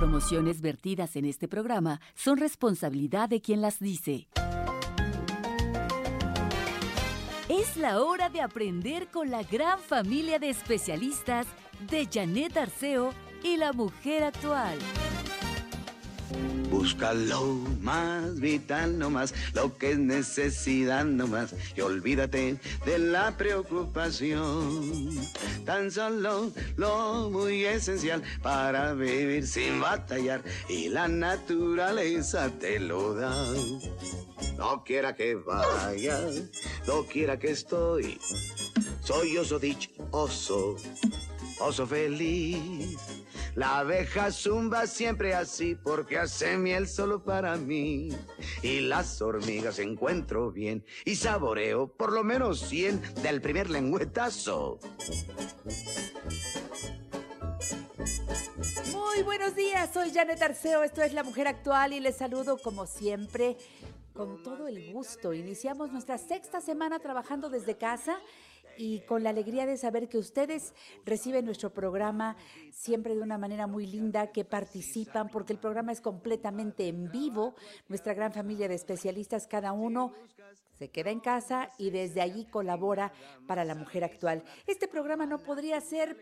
Promociones vertidas en este programa son responsabilidad de quien las dice. Es la hora de aprender con la gran familia de especialistas de Janet Arceo y la mujer actual. Busca lo más vital nomás, lo que es necesidad nomás, y olvídate de la preocupación. Tan solo lo muy esencial para vivir sin batallar, y la naturaleza te lo da. No quiera que vaya, no quiera que estoy, soy oso dichoso, oso feliz. La abeja zumba siempre así porque hace miel solo para mí. Y las hormigas encuentro bien y saboreo por lo menos 100 del primer lengüetazo. Muy buenos días, soy Janet Arceo, esto es La Mujer Actual y les saludo como siempre con todo el gusto. Iniciamos nuestra sexta semana trabajando desde casa y con la alegría de saber que ustedes reciben nuestro programa siempre de una manera muy linda, que participan, porque el programa es completamente en vivo. Nuestra gran familia de especialistas, cada uno se queda en casa y desde allí colabora para la mujer actual. Este programa no podría ser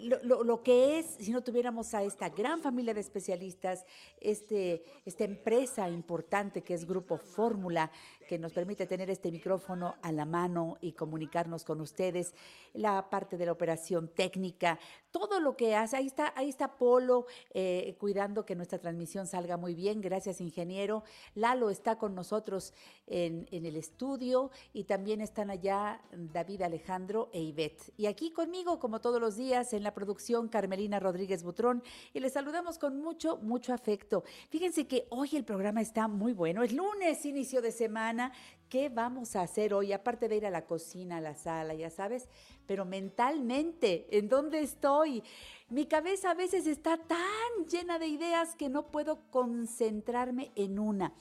lo, lo, lo, que es si no tuviéramos a esta gran familia de especialistas, este, esta empresa importante que es Grupo Fórmula, que nos permite tener este micrófono a la mano y comunicarnos con ustedes, la parte de la operación técnica, todo lo que hace. Ahí está, ahí está Polo eh, cuidando que nuestra transmisión salga muy bien. Gracias, ingeniero. Lalo está con nosotros en, en el estudio y también están allá David Alejandro e Ivette. Y aquí conmigo, como todos los días, en la producción, Carmelina Rodríguez Butrón. Y les saludamos con mucho, mucho afecto. Fíjense que hoy el programa está muy bueno. Es lunes, inicio de semana. ¿Qué vamos a hacer hoy? Aparte de ir a la cocina, a la sala, ya sabes, pero mentalmente, ¿en dónde estoy? Mi cabeza a veces está tan llena de ideas que no puedo concentrarme en una.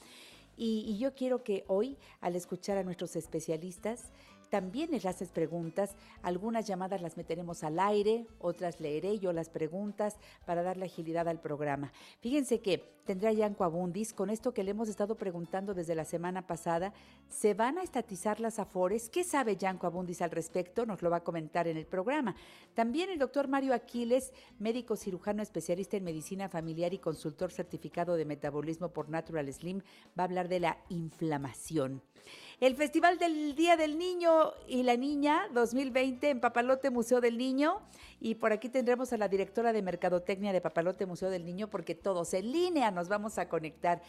Y, y yo quiero que hoy, al escuchar a nuestros especialistas, también les haces preguntas. Algunas llamadas las meteremos al aire, otras leeré yo las preguntas para darle agilidad al programa. Fíjense que tendrá Yanco Abundis con esto que le hemos estado preguntando desde la semana pasada. ¿Se van a estatizar las afores? ¿Qué sabe Yanco Abundis al respecto? Nos lo va a comentar en el programa. También el doctor Mario Aquiles, médico cirujano especialista en medicina familiar y consultor certificado de metabolismo por Natural Slim, va a hablar de la inflamación. El Festival del Día del Niño y la Niña 2020 en Papalote Museo del Niño. Y por aquí tendremos a la directora de Mercadotecnia de Papalote Museo del Niño porque todos en línea vamos a conectar.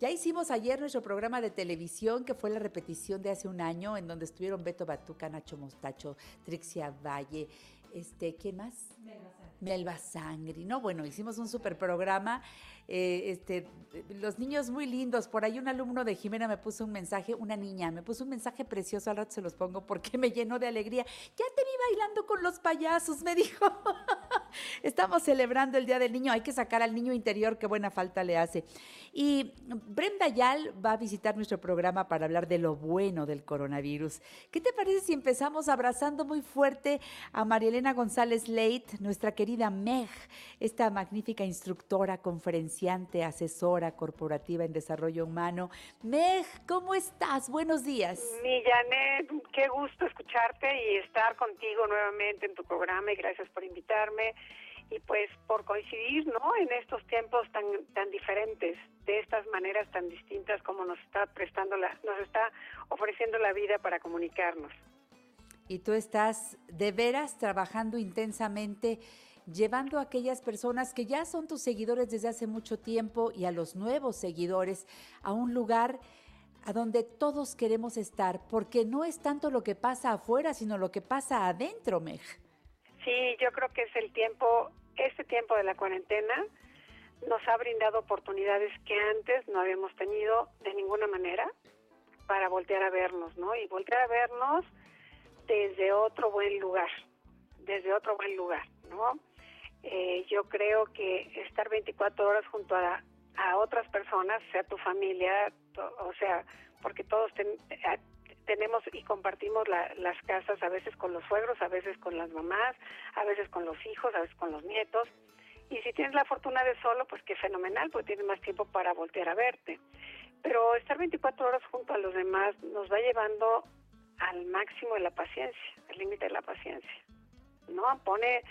Ya hicimos ayer nuestro programa de televisión que fue la repetición de hace un año en donde estuvieron Beto Batuca, Nacho Mostacho, Trixia Valle, este, ¿quién más? Melba Sangri, ¿no? Bueno, hicimos un super programa. Eh, este, los niños muy lindos. Por ahí un alumno de Jimena me puso un mensaje, una niña, me puso un mensaje precioso, al rato se los pongo porque me llenó de alegría. Ya te vi bailando con los payasos, me dijo. Estamos celebrando el Día del Niño, hay que sacar al niño interior, qué buena falta le hace. Y Brenda Yal va a visitar nuestro programa para hablar de lo bueno del coronavirus. ¿Qué te parece si empezamos abrazando muy fuerte a Marielena González Leit, nuestra querida Meg, esta magnífica instructora, conferenciante, asesora corporativa en desarrollo humano? Meg, ¿cómo estás? Buenos días. Mi Janet, qué gusto escucharte y estar contigo nuevamente en tu programa y gracias por invitarme y pues por coincidir, ¿no? En estos tiempos tan tan diferentes, de estas maneras tan distintas como nos está prestando la nos está ofreciendo la vida para comunicarnos. Y tú estás de veras trabajando intensamente llevando a aquellas personas que ya son tus seguidores desde hace mucho tiempo y a los nuevos seguidores a un lugar a donde todos queremos estar, porque no es tanto lo que pasa afuera, sino lo que pasa adentro, Meg. Sí, yo creo que es el tiempo, este tiempo de la cuarentena nos ha brindado oportunidades que antes no habíamos tenido de ninguna manera para voltear a vernos, ¿no? Y voltear a vernos desde otro buen lugar, desde otro buen lugar, ¿no? Eh, yo creo que estar 24 horas junto a, a otras personas, sea tu familia, o sea, porque todos eh, tenemos y compartimos las casas a veces con los suegros, a veces con las mamás, a veces con los hijos, a veces con los nietos. Y si tienes la fortuna de solo, pues qué fenomenal, porque tienes más tiempo para voltear a verte. Pero estar 24 horas junto a los demás nos va llevando al máximo de la paciencia, al límite de la paciencia. ¿No? Pone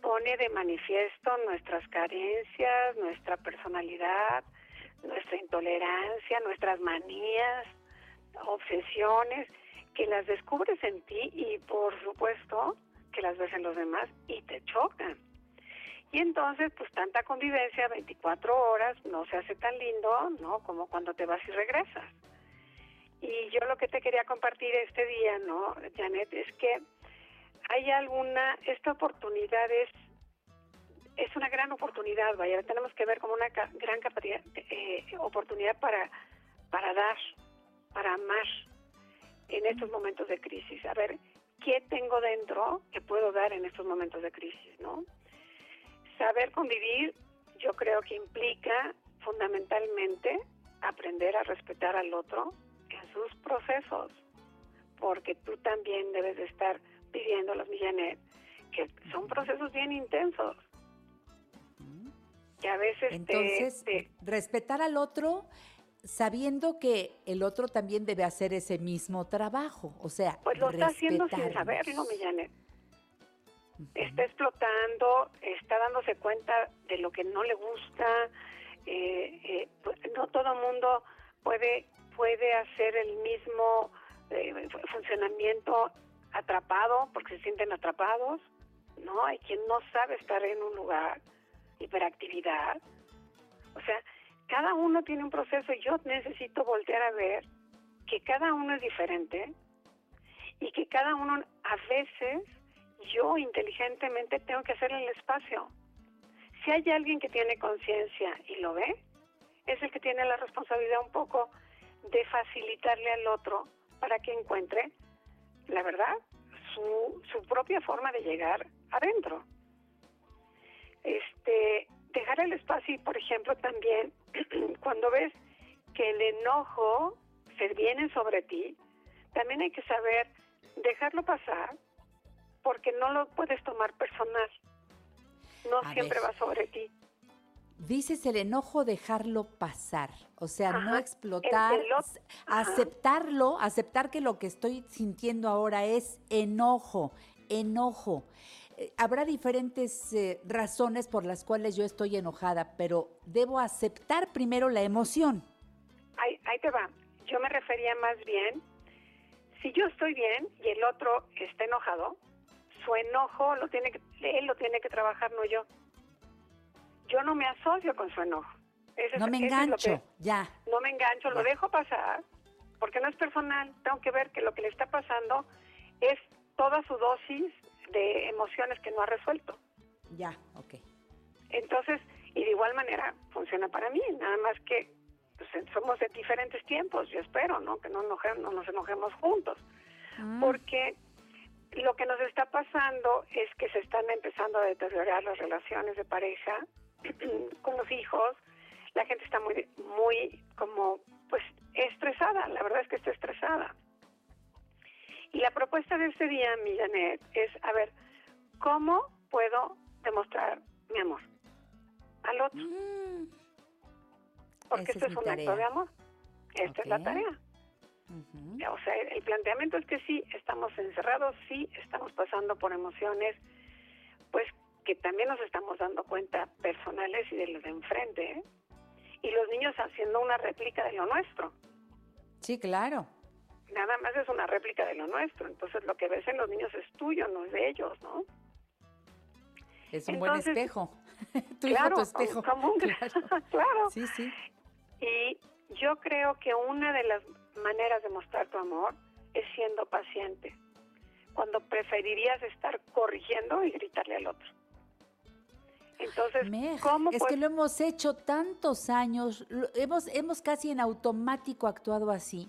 pone de manifiesto nuestras carencias, nuestra personalidad, nuestra intolerancia, nuestras manías, obsesiones, que las descubres en ti y por supuesto que las ves en los demás y te chocan. Y entonces, pues tanta convivencia, 24 horas, no se hace tan lindo, ¿no? Como cuando te vas y regresas. Y yo lo que te quería compartir este día, ¿no, Janet? Es que hay alguna, esta oportunidad es, es una gran oportunidad, vaya, tenemos que ver como una gran capacidad, eh, oportunidad para, para dar, para amar en estos momentos de crisis. A ver, ¿qué tengo dentro que puedo dar en estos momentos de crisis, no? Saber convivir, yo creo que implica fundamentalmente aprender a respetar al otro en sus procesos, porque tú también debes de estar pidiendo a los Millanet, que son procesos bien intensos. Que a veces Entonces, respetar al otro sabiendo que el otro también debe hacer ese mismo trabajo, o sea, pues lo está haciendo sin saberlo, Millanet. Está explotando, está dándose cuenta de lo que no le gusta. Eh, eh, pues, no todo el mundo puede puede hacer el mismo eh, funcionamiento atrapado porque se sienten atrapados, ¿no? Hay quien no sabe estar en un lugar, hiperactividad. O sea, cada uno tiene un proceso yo necesito voltear a ver que cada uno es diferente y que cada uno a veces yo inteligentemente tengo que hacer el espacio. Si hay alguien que tiene conciencia y lo ve, es el que tiene la responsabilidad un poco de facilitarle al otro para que encuentre la verdad, su, su propia forma de llegar adentro. Este, dejar el espacio y, por ejemplo, también cuando ves que el enojo se viene sobre ti, también hay que saber dejarlo pasar porque no lo puedes tomar personal. No siempre va sobre ti. Dices el enojo dejarlo pasar, o sea, no explotar, aceptarlo, aceptar que lo que estoy sintiendo ahora es enojo, enojo. Eh, habrá diferentes eh, razones por las cuales yo estoy enojada, pero debo aceptar primero la emoción. Ahí, ahí te va. Yo me refería más bien, si yo estoy bien y el otro está enojado, su enojo lo tiene que, él lo tiene que trabajar, no yo yo no me asocio con su enojo. no me engancho, ya. No me engancho, lo dejo pasar, porque no es personal. Tengo que ver que lo que le está pasando es toda su dosis de emociones que no ha resuelto. Ya, ok. Entonces, y de igual manera funciona para mí, nada más que pues, somos de diferentes tiempos, yo espero, ¿no? Que no, no nos enojemos juntos. Mm. Porque lo que nos está pasando es que se están empezando a deteriorar las relaciones de pareja con los hijos, la gente está muy, muy como, pues, estresada, la verdad es que está estresada. Y la propuesta de este día, mi Janet, es, a ver, ¿cómo puedo demostrar mi amor al otro? Mm. Porque esto es, un acto de amor. Esta es la tarea. O sea, el planteamiento es que sí, estamos encerrados, sí, estamos pasando por emociones, pues que también nos estamos dando cuenta personales y de los de enfrente, ¿eh? y los niños haciendo una réplica de lo nuestro. Sí, claro. Nada más es una réplica de lo nuestro, entonces lo que ves en los niños es tuyo, no es de ellos, ¿no? Es un buen espejo. tu claro, tu espejo. claro. Sí, sí. Y yo creo que una de las maneras de mostrar tu amor es siendo paciente, cuando preferirías estar corrigiendo y gritarle al otro. Entonces, ¿cómo es que lo hemos hecho tantos años, lo- hemos, hemos casi en automático actuado así.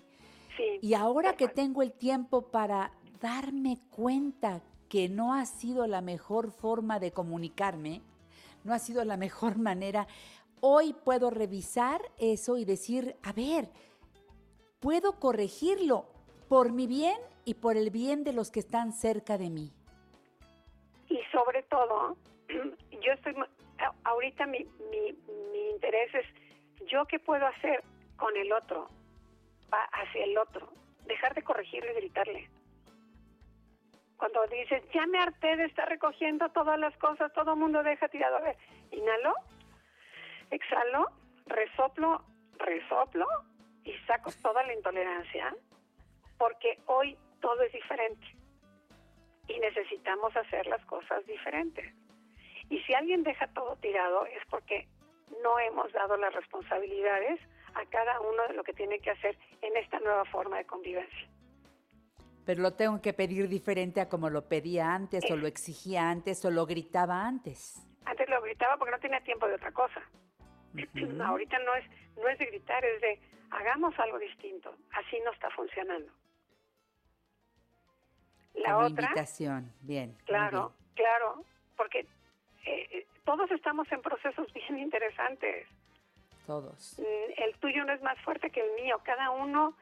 Sí, Y ahora que tengo el tiempo para darme cuenta que no ha sido la mejor forma de comunicarme, no ha sido la mejor manera, hoy puedo revisar eso y decir, a ver, puedo corregirlo por mi bien y por el bien de los que están cerca de mí. y sobre todo, yo estoy, ahorita mi, mi, mi interés es, ¿yo qué puedo hacer con el otro? Va hacia el otro. Dejar de corregirle y gritarle. Cuando dices, ya me harté de estar recogiendo todas las cosas, todo mundo deja tirado. A ver, inhalo, exhalo, resoplo, resoplo y saco toda la intolerancia porque hoy todo es diferente y necesitamos hacer las cosas diferentes. Y si alguien deja todo tirado es porque no hemos dado las responsabilidades a cada uno de lo que tiene que hacer en esta nueva forma de convivencia. Pero lo tengo que pedir diferente a como lo pedía antes, o lo exigía antes, o lo gritaba antes. Antes lo gritaba porque no tenía tiempo de otra cosa. Ahorita no es no es de gritar, es de hagamos algo distinto. Así no está funcionando. La Como otra, invitación, bien. claro, bien. claro, porque eh, todos estamos en procesos bien interesantes. Todos. Mm, el tuyo no es más fuerte que el mío. Cada uno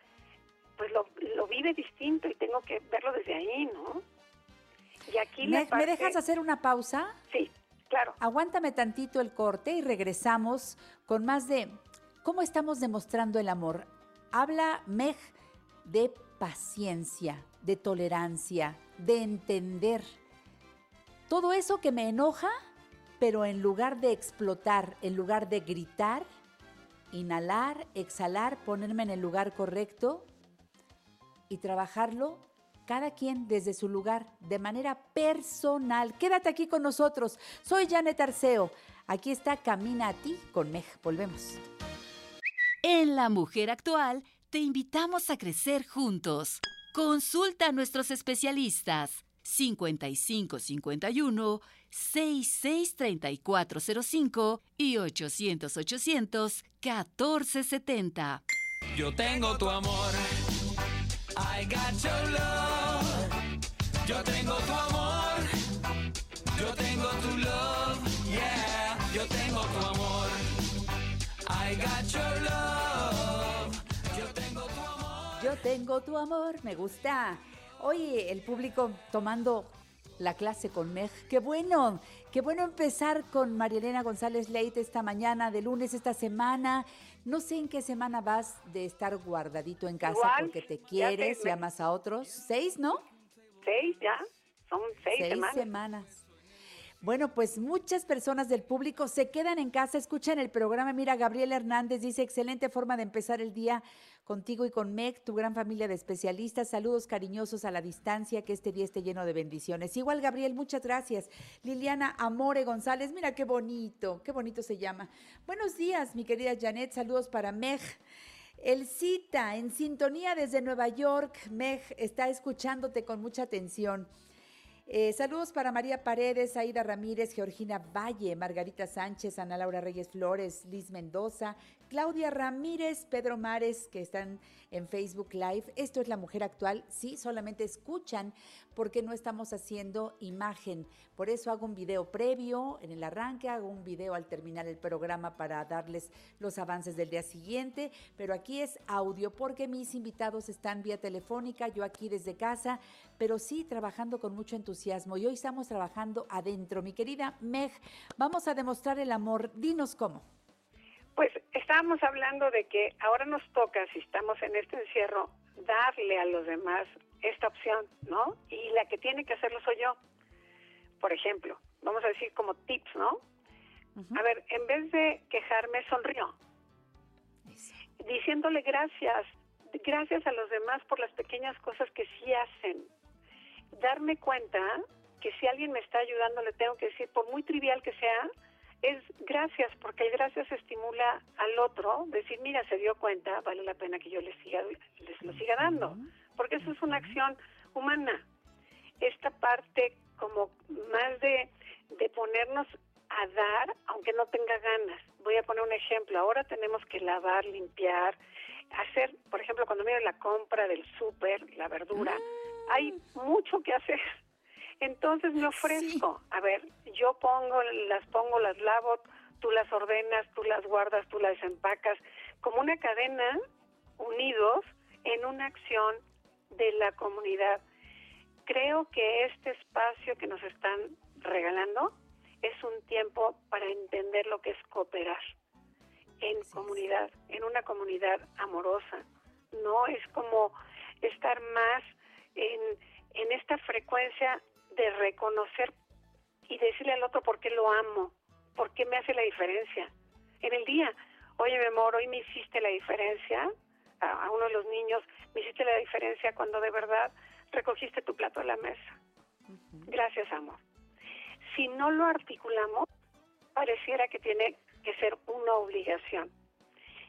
pues lo, lo vive distinto y tengo que verlo desde ahí, ¿no? Y aquí ¿Me, me parte- dejas hacer una pausa? Sí, claro. Aguántame tantito el corte y regresamos con más de cómo estamos demostrando el amor. Habla Meg de paciencia, de tolerancia, de entender. Todo eso que me enoja, pero en lugar de explotar, en lugar de gritar, inhalar, exhalar, ponerme en el lugar correcto y trabajarlo cada quien desde su lugar, de manera personal. Quédate aquí con nosotros. Soy Janet Arceo. Aquí está Camina a ti con Meg. Volvemos. En La Mujer Actual te invitamos a crecer juntos. Consulta a nuestros especialistas 5551 663405 y 800 800 1470. Yo tengo tu amor. I got your love. Yo tengo tu amor. Yo tengo tu love. Yeah. Yo tengo tu amor. I got your love. Yo tengo tu amor. Yo tengo tu amor, me gusta. Oye, el público tomando la clase con Meg. Qué bueno, qué bueno empezar con Marielena González Leite esta mañana, de lunes esta semana. No sé en qué semana vas de estar guardadito en casa Igual, porque te quieres y amas a otros. ¿Seis, no? Seis ya, son seis, Seis semanas. semanas. Bueno, pues muchas personas del público se quedan en casa, escuchan el programa. Mira, Gabriel Hernández dice, excelente forma de empezar el día contigo y con Meg, tu gran familia de especialistas. Saludos cariñosos a la distancia, que este día esté lleno de bendiciones. Igual, Gabriel, muchas gracias. Liliana Amore González, mira qué bonito, qué bonito se llama. Buenos días, mi querida Janet, saludos para Meg. El Cita, en sintonía desde Nueva York, Meg está escuchándote con mucha atención. Eh, saludos para María Paredes, Aida Ramírez, Georgina Valle, Margarita Sánchez, Ana Laura Reyes Flores, Liz Mendoza, Claudia Ramírez, Pedro Mares, que están en Facebook Live. Esto es La Mujer Actual. Sí, solamente escuchan porque no estamos haciendo imagen. Por eso hago un video previo en el arranque, hago un video al terminar el programa para darles los avances del día siguiente. Pero aquí es audio porque mis invitados están vía telefónica, yo aquí desde casa, pero sí trabajando con mucho entusiasmo. Y hoy estamos trabajando adentro. Mi querida Meg, vamos a demostrar el amor. Dinos cómo. Pues estábamos hablando de que ahora nos toca, si estamos en este encierro, darle a los demás esta opción, ¿no? Y la que tiene que hacerlo soy yo. Por ejemplo, vamos a decir como tips, ¿no? A ver, en vez de quejarme, sonrío, Eso. diciéndole gracias, gracias a los demás por las pequeñas cosas que sí hacen. Darme cuenta que si alguien me está ayudando, le tengo que decir, por muy trivial que sea, es gracias, porque el gracias estimula al otro, decir, mira, se dio cuenta, vale la pena que yo les siga, les lo siga dando, porque eso es una acción humana. Esta parte como más de, de ponernos a dar, aunque no tenga ganas. Voy a poner un ejemplo. Ahora tenemos que lavar, limpiar, hacer, por ejemplo, cuando miro la compra del súper, la verdura, hay mucho que hacer. Entonces me ofrezco. A ver, yo pongo, las pongo, las lavo, tú las ordenas, tú las guardas, tú las empacas, como una cadena, unidos en una acción de la comunidad. Creo que este espacio que nos están regalando es un tiempo para entender lo que es cooperar en comunidad, en una comunidad amorosa. No es como estar más en, en esta frecuencia de reconocer y decirle al otro por qué lo amo, por qué me hace la diferencia. En el día, oye, mi amor, hoy me hiciste la diferencia, a, uno de los niños, me hiciste la diferencia cuando de verdad recogiste tu plato a la mesa. Gracias, amor si no lo articulamos, pareciera que tiene que ser una obligación.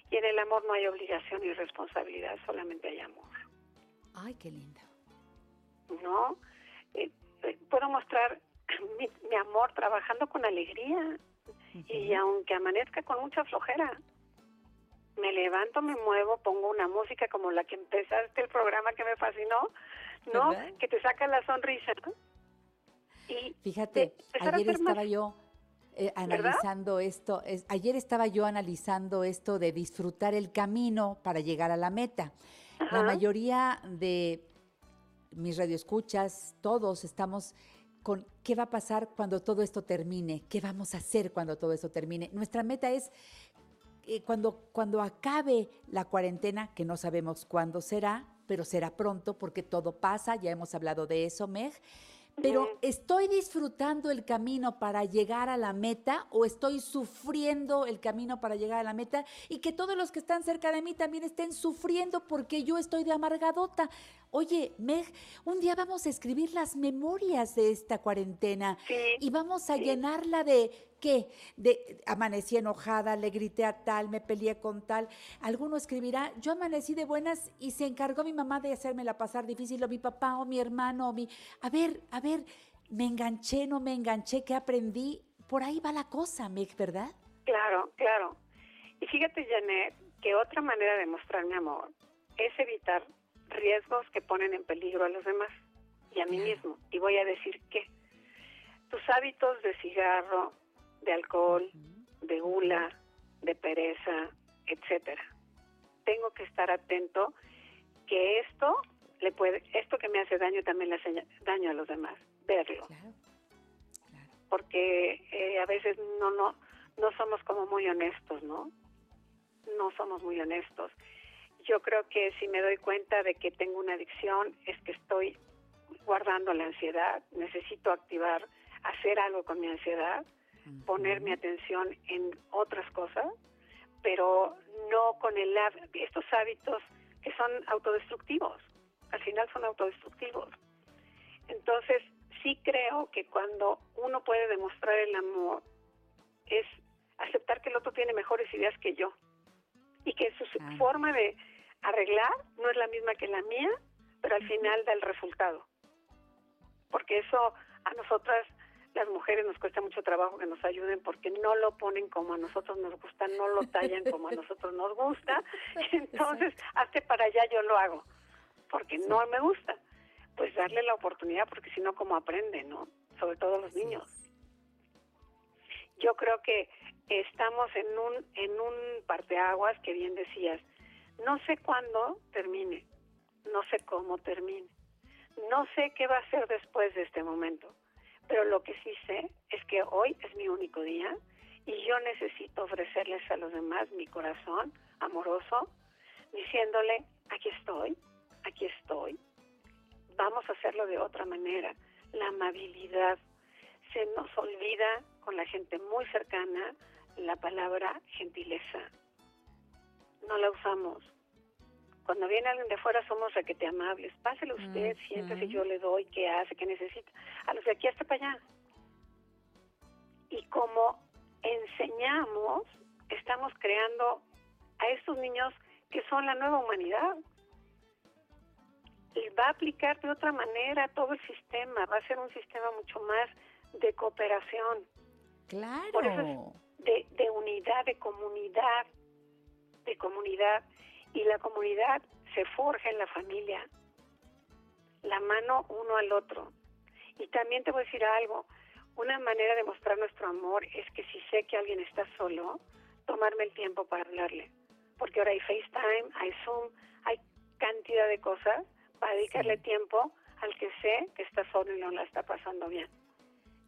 Y en el amor no hay obligación y responsabilidad, solamente hay amor. Ay, qué lindo. ¿No? Eh, puedo mostrar mi, mi, amor trabajando con alegría. Y aunque amanezca con mucha flojera, me levanto, me muevo, pongo una música como la que empezaste el programa que me fascinó, ¿no? ¿Verdad? Que te saca la sonrisa. Y Fíjate, ayer más. estaba yo eh, analizando esto, es- ayer estaba yo analizando esto de disfrutar el camino para llegar a la meta. La mayoría de mis radioescuchas, todos estamos con qué va a pasar cuando todo esto termine, qué vamos a hacer cuando todo esto termine. Nuestra meta es eh, cuando, cuando acabe la cuarentena, que no sabemos cuándo será, pero será pronto porque todo pasa, ya hemos hablado de eso, Meg. Pero. ¿estoy disfrutando el camino para llegar a la meta o estoy sufriendo el camino para llegar a la meta? Y que todos los que están cerca de mí también estén sufriendo porque yo estoy de amargadota. Oye, Meg, un día vamos a escribir las memorias de esta cuarentena Sí, y vamos a sí. llenarla de qué? De amanecí enojada, le grité a tal, me peleé con tal. Alguno escribirá, yo amanecí de buenas y se encargó mi mamá de hacérmela pasar difícil, o mi papá, o mi hermano, o mi... A ver, a ver, me enganché, no me enganché, ¿qué aprendí? Por ahí va la cosa, Meg, ¿verdad? Claro, claro. Y fíjate, Janet, que otra manera de mostrar mi amor es evitar riesgos que ponen en peligro a los demás y a mí mismo. Y voy a decir que tus hábitos de cigarro, de alcohol, de gula, de pereza, etcétera. Tengo que estar atento que esto le puede, esto que me hace daño también le hace daño a los demás. Verlo Claro, claro. porque eh, a veces no no no somos como muy honestos, ¿no? No somos muy honestos. Yo creo que si me doy cuenta de que tengo una adicción es que estoy guardando la ansiedad, necesito activar, hacer algo con mi ansiedad, poner mi atención en otras cosas, pero no con el estos hábitos que son autodestructivos. Al final son autodestructivos. Entonces, sí creo que cuando uno puede demostrar el amor es aceptar que el otro tiene mejores ideas que yo y que su Ah. forma de arreglar no es la misma que la mía, pero al final da el resultado. Porque eso a nosotras, las mujeres, nos cuesta mucho trabajo que nos ayuden porque no lo ponen como a nosotros nos gusta, no lo tallan como a nosotros nos gusta. Entonces, hazte para allá, yo lo hago, porque no me gusta. Pues darle la oportunidad, porque si no, ¿cómo aprende, no? Sobre todo los niños. Yo creo que estamos en un, en un parteaguas que bien decías, no sé cuándo termine, no sé cómo termine, no sé qué va a ser después de este momento, pero lo que sí sé es que hoy es mi único día y yo necesito ofrecerles a los demás mi corazón amoroso, diciéndole, aquí estoy, aquí estoy, vamos a hacerlo de otra manera, la amabilidad. Se nos olvida con la gente muy cercana la palabra gentileza. No la usamos. Cuando viene alguien de fuera somos requete amables. Pásele usted, Ujú. siéntese, yo le doy, qué hace, qué necesita. A los de aquí hasta para allá. Y como enseñamos, estamos creando a estos niños que son la nueva humanidad. Y va a aplicar de otra manera todo el sistema, va a ser un sistema mucho más de cooperación, Claro. Por eso es- de, de unidad, de comunidad, de comunidad. Y la comunidad se forja en la familia, la mano uno al otro. Y también te voy a decir algo, una manera de mostrar nuestro amor es que si sé que alguien está solo, tomarme el tiempo para hablarle. Porque ahora hay FaceTime, hay Zoom, hay cantidad de cosas para dedicarle tiempo al que sé que está solo y no la está pasando bien.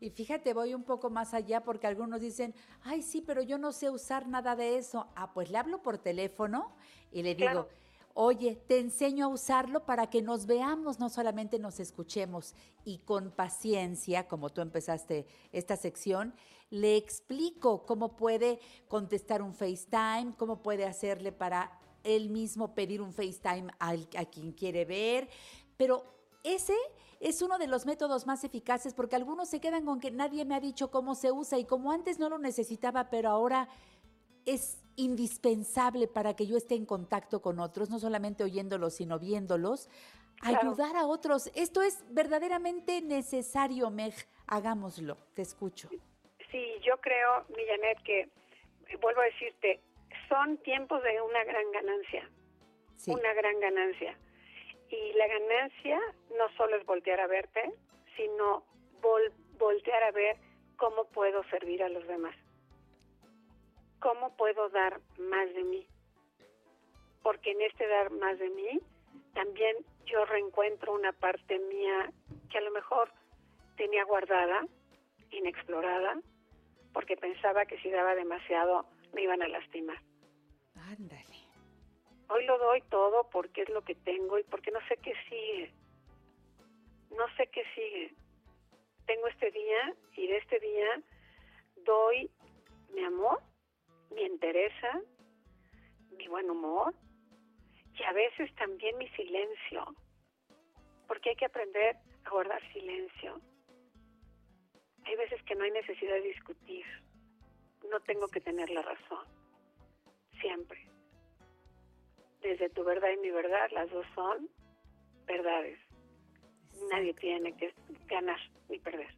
Y fíjate, voy un poco más allá porque algunos dicen, ay, sí, pero yo no sé usar nada de eso. Ah, pues le hablo por teléfono y le digo, Claro. oye, te enseño a usarlo para que nos veamos, no solamente nos escuchemos. Y con paciencia, como tú empezaste esta sección, le explico cómo puede contestar un FaceTime, cómo puede hacerle para él mismo pedir un FaceTime al- a quien quiere ver. Pero ese es uno de los métodos más eficaces porque algunos se quedan con que nadie me ha dicho cómo se usa y como antes no lo necesitaba, pero ahora es indispensable para que yo esté en contacto con otros, no solamente oyéndolos, sino viéndolos, Claro. ayudar a otros. Esto es verdaderamente necesario, Meg. Hagámoslo. Te escucho. Sí, yo creo, mi Janet, que, eh, vuelvo a decirte, son tiempos de una gran ganancia, Sí. una gran ganancia. Y la ganancia no solo es voltear a verte, sino vol- voltear a ver cómo puedo servir a los demás. ¿Cómo puedo dar más de mí? Porque en este dar más de mí, también yo reencuentro una parte mía que a lo mejor tenía guardada, inexplorada, porque pensaba que si daba demasiado me iban a lastimar. Ándale. Hoy lo doy todo porque es lo que tengo y porque no sé qué sigue. No sé qué sigue. Tengo este día y de este día doy mi amor, mi entereza, mi buen humor y a veces también mi silencio. Porque hay que aprender a guardar silencio. Hay veces que no hay necesidad de discutir. No tengo que tener la razón. Siempre desde tu verdad y mi verdad, las dos son verdades. Nadie tiene que ganar ni perder.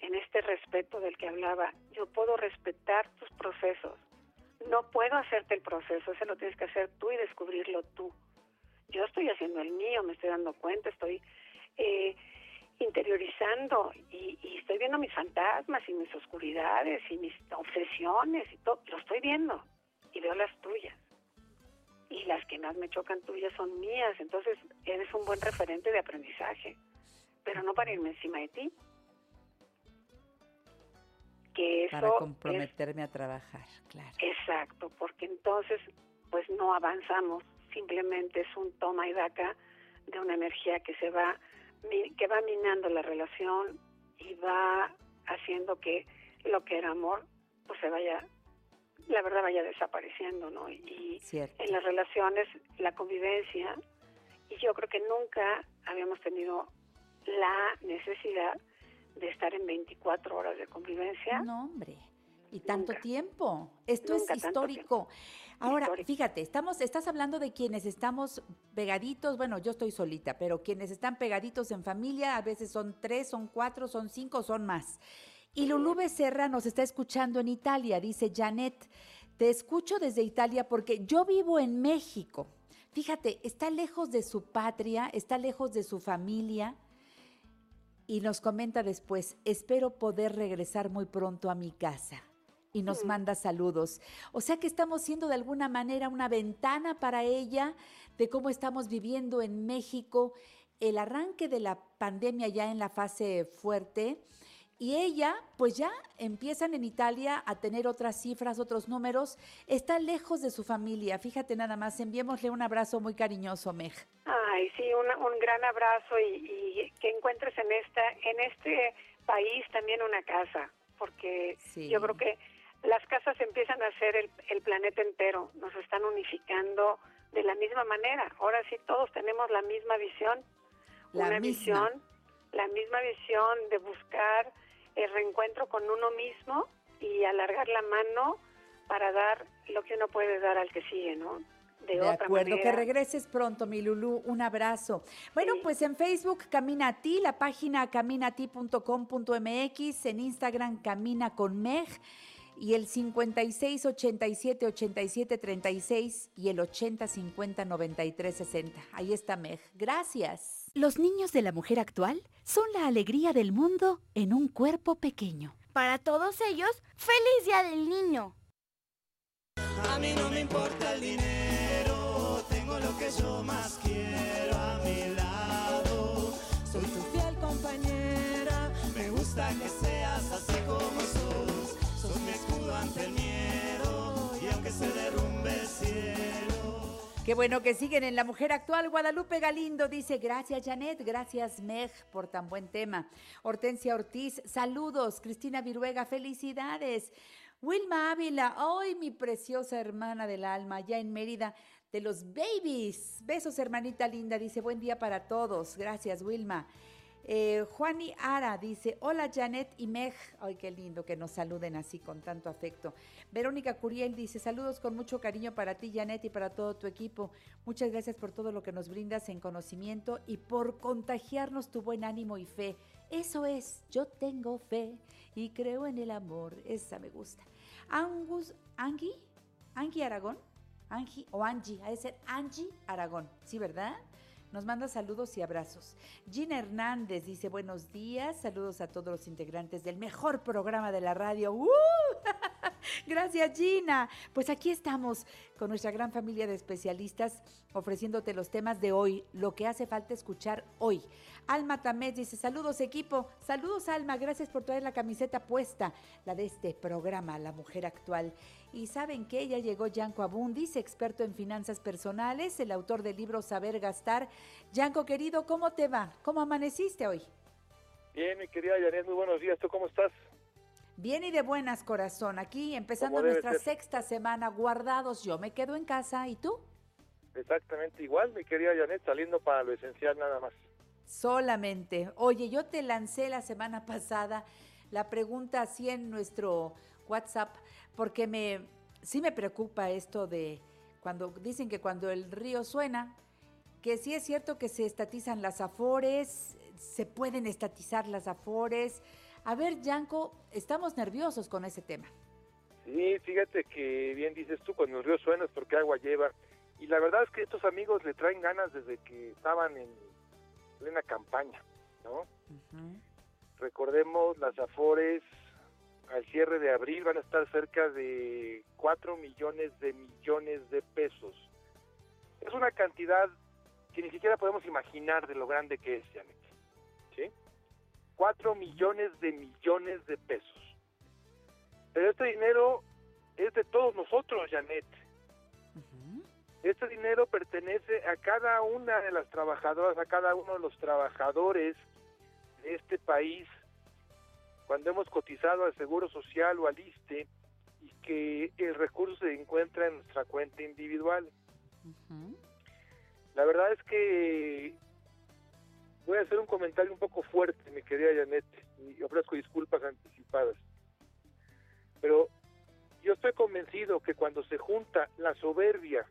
En este respeto del que hablaba, yo puedo respetar tus procesos. No puedo hacerte el proceso, ese lo tienes que hacer tú y descubrirlo tú. Yo estoy haciendo el mío, me estoy dando cuenta, estoy eh, interiorizando y, y estoy viendo mis fantasmas y mis oscuridades y mis obsesiones y todo. Lo estoy viendo y veo las tuyas y las que más me chocan tuyas son mías. Entonces, eres un buen referente de aprendizaje, pero no para irme encima de ti. Que eso Para es comprometerme a trabajar, claro. exacto, porque entonces, pues no avanzamos. Simplemente es un toma y daca de una energía que se va, que va minando la relación y va haciendo que lo que era amor, pues se vaya, la verdad vaya desapareciendo, ¿no? Y, Cierto. en las relaciones, la convivencia, y yo creo que nunca habíamos tenido la necesidad de estar en 24 horas de convivencia. No, hombre. Y tanto Nunca. tiempo. Esto es histórico. Ahora, Histórico. fíjate, estamos, estás hablando de quienes estamos pegaditos, bueno, yo estoy solita, pero quienes están pegaditos en familia, a veces son tres, son cuatro, son cinco, son más. Y Lulú Becerra nos está escuchando en Italia, dice Janet, te escucho desde Italia porque yo vivo en México. Fíjate, está lejos de su patria, está lejos de su familia. Y nos comenta después, espero poder regresar muy pronto a mi casa. Y nos manda saludos. O sea que estamos siendo de alguna manera una ventana para ella de cómo estamos viviendo en México el arranque de la pandemia ya en la fase fuerte. Y ella, pues ya empiezan en Italia a tener otras cifras, otros números. Está lejos de su familia. Fíjate nada más, enviémosle un abrazo muy cariñoso, Meg. Ay, sí, una- un gran abrazo y, y que encuentres en esta, en este país también una casa, porque Sí. yo creo que las casas empiezan a ser el, el planeta entero, nos están unificando de la misma manera. Ahora sí todos tenemos la misma visión, La una misma. visión, la misma visión de buscar el reencuentro con uno mismo y alargar la mano para dar lo que uno puede dar al que sigue, ¿no? De, De otra acuerdo, que manera. regreses pronto, mi Lulú. Un abrazo. Bueno, Sí. pues en Facebook Camina a ti, la página caminati.com.mx, en Instagram Camina con Meg y el 56 87 87 36 y el 80 50 93 60. Ahí está Meg. Gracias. Los niños de la mujer actual son la alegría del mundo en un cuerpo pequeño. Para todos ellos, feliz Día del Niño. A mí no me importa el dinero, tengo lo que yo más quiero a mi lado. Soy tu fiel compañera, me gusta que seas así como sos. Sos mi escudo ante el miedo y aunque se derrumbe. Qué bueno que siguen en La Mujer Actual. Guadalupe Galindo dice, gracias Janet, gracias Meg por tan buen tema. Hortensia Ortiz, saludos. Cristina Viruega, felicidades. Wilma Ávila, hoy mi preciosa hermana del alma, ya en Mérida, de los babies. Besos, hermanita linda, dice, buen día para todos. Gracias, Wilma. Eh, Juani Ara dice, hola Janet y Meg. Ay, qué lindo que nos saluden así con tanto afecto. Verónica Curiel dice, saludos con mucho cariño para ti Janet y para todo tu equipo. Muchas gracias por todo lo que nos brindas en conocimiento y por contagiarnos tu buen ánimo y fe. Eso es, yo tengo fe y creo en el amor. Esa me gusta. Angus, Angie, Angie Aragón, Angie o Angie, ha de ser Angie Aragón, ¿sí, verdad? Nos manda saludos y abrazos. Gina Hernández dice buenos días, saludos a todos los integrantes del mejor programa de la radio. ¡Uh! Gracias Gina. Pues aquí estamos con nuestra gran familia de especialistas ofreciéndote los temas de hoy, lo que hace falta escuchar hoy. Alma Tamés dice saludos equipo, saludos Alma, gracias por traer la camiseta puesta, la de este programa, La Mujer Actual. Y saben que ya llegó Yanko Abundis, experto en finanzas personales, el autor del libro Saber Gastar. Yanko querido, ¿cómo te va? ¿Cómo amaneciste hoy? Bien, mi querida Janet, muy buenos días. ¿Tú cómo estás? Bien y de buenas, corazón. Aquí empezando nuestra ser. sexta semana guardados. Yo me quedo en casa. ¿Y tú? Exactamente igual, mi querida Janet, saliendo para lo esencial nada más. Solamente. Oye, yo te lancé la semana pasada la pregunta así en nuestro WhatsApp, porque me sí me preocupa esto de cuando dicen que cuando el río suena, que sí es cierto que se estatizan las afores, se pueden estatizar las afores. A ver, Yanko, estamos nerviosos con ese tema. Sí, fíjate que bien dices tú, cuando el río suena es porque agua lleva. Y la verdad es que estos amigos le traen ganas desde que estaban en plena campaña, ¿no? Recordemos, las afores al cierre de abril van a estar cerca de 4 millones de millones de pesos. Es una cantidad que ni siquiera podemos imaginar de lo grande que es, Janet. ¿Sí? 4 millones de millones de pesos. Pero este dinero es de todos nosotros, Janet. Este dinero pertenece a cada una de las trabajadoras, a cada uno de los trabajadores de este país cuando hemos cotizado al Seguro Social o al ISTE y que el recurso se encuentra en nuestra cuenta individual. La verdad es que voy a hacer un comentario un poco fuerte, mi querida Janet, y ofrezco disculpas anticipadas. Pero yo estoy convencido que cuando se junta la soberbia,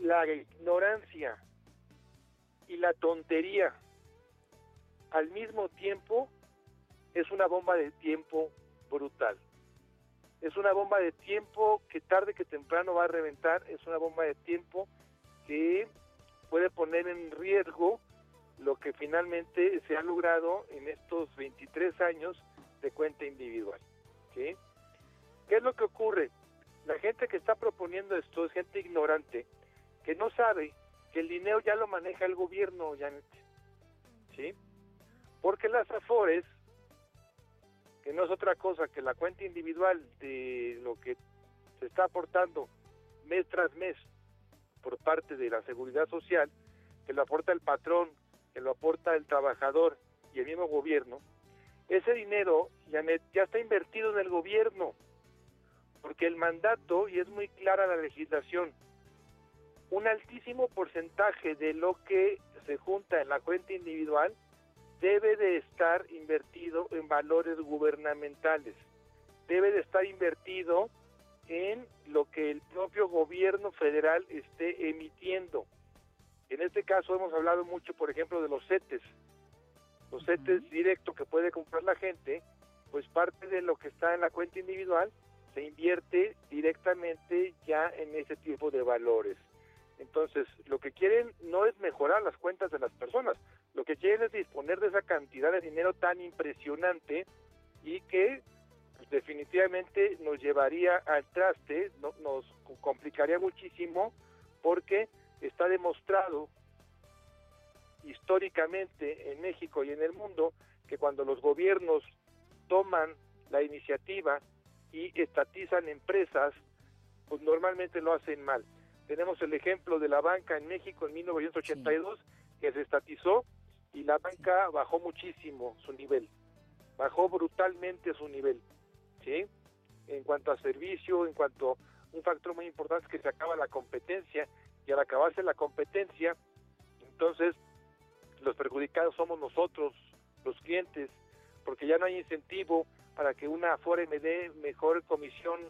la ignorancia y la tontería al mismo tiempo, es una bomba de tiempo brutal. Es una bomba de tiempo que tarde que temprano va a reventar, es una bomba de tiempo que puede poner en riesgo lo que finalmente se ha logrado en estos 23 años de cuenta individual. ¿sí? ¿Qué es lo que ocurre? La gente que está proponiendo esto es gente ignorante que no sabe que el dinero ya lo maneja el gobierno, Janet. ¿Sí? Porque las AFORES, que no es otra cosa que la cuenta individual de lo que se está aportando mes tras mes por parte de la seguridad social, que lo aporta el patrón, que lo aporta el trabajador y el mismo gobierno, ese dinero, ya está invertido en el gobierno, porque el mandato, y es muy clara la legislación, un altísimo porcentaje de lo que se junta en la cuenta individual debe de estar invertido en valores gubernamentales. debe de estar invertido en lo que el propio gobierno federal esté emitiendo. En este caso hemos hablado mucho, por ejemplo, de los CETES. Los CETES directos que puede comprar la gente, pues parte de lo que está en la cuenta individual se invierte directamente ya en ese tipo de valores. Entonces, lo que quieren no es mejorar las cuentas de las personas, lo que quieren es disponer de esa cantidad de dinero tan impresionante y que pues, definitivamente nos llevaría al traste, no- nos complicaría muchísimo porque está demostrado históricamente en México y en el mundo que cuando los gobiernos toman la iniciativa y estatizan empresas, pues normalmente lo hacen mal. Tenemos el ejemplo de la banca en México en 1982 que se estatizó y la banca bajó muchísimo su nivel, bajó brutalmente su nivel, ¿sí? En cuanto a servicio, en cuanto un factor muy importante es que se acaba la competencia y al acabarse la competencia, entonces los perjudicados somos nosotros, los clientes, porque ya no hay incentivo para que una Afore me dé mejor comisión,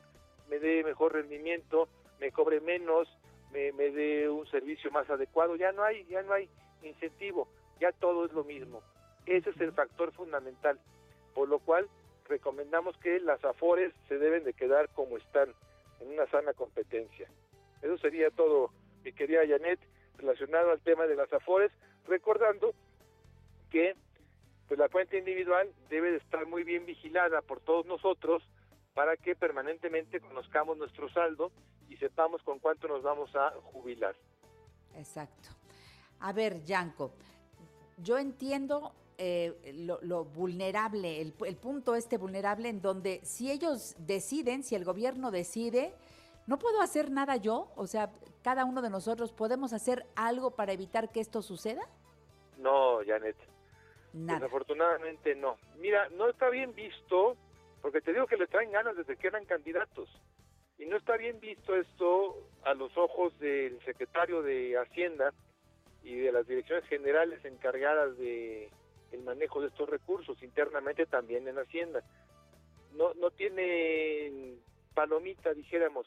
me dé mejor rendimiento, me cobre menos, me, me dé un servicio más adecuado, ya no hay, ya no hay incentivo, ya todo es lo mismo. Ese es el factor fundamental, por lo cual recomendamos que las Afores se deben de quedar como están, en una sana competencia. Eso sería todo, mi querida Janet, relacionado al tema de las Afores, recordando que pues la cuenta individual debe de estar muy bien vigilada por todos nosotros para que permanentemente conozcamos nuestro saldo y sepamos con cuánto nos vamos a jubilar. Exacto. A ver, Yanko, yo entiendo eh, lo, lo vulnerable, el, el punto este vulnerable en donde si ellos deciden, si el gobierno decide, no puedo hacer nada yo, o sea, cada uno de nosotros podemos hacer algo para evitar que esto suceda. No, Janet. Nada. Desafortunadamente no. Mira, no está bien visto, porque te digo que le traen ganas desde que eran candidatos. Y no está bien visto esto a los ojos del secretario de Hacienda y de las direcciones generales encargadas de el manejo de estos recursos internamente también en Hacienda. No no tienen palomita, dijéramos,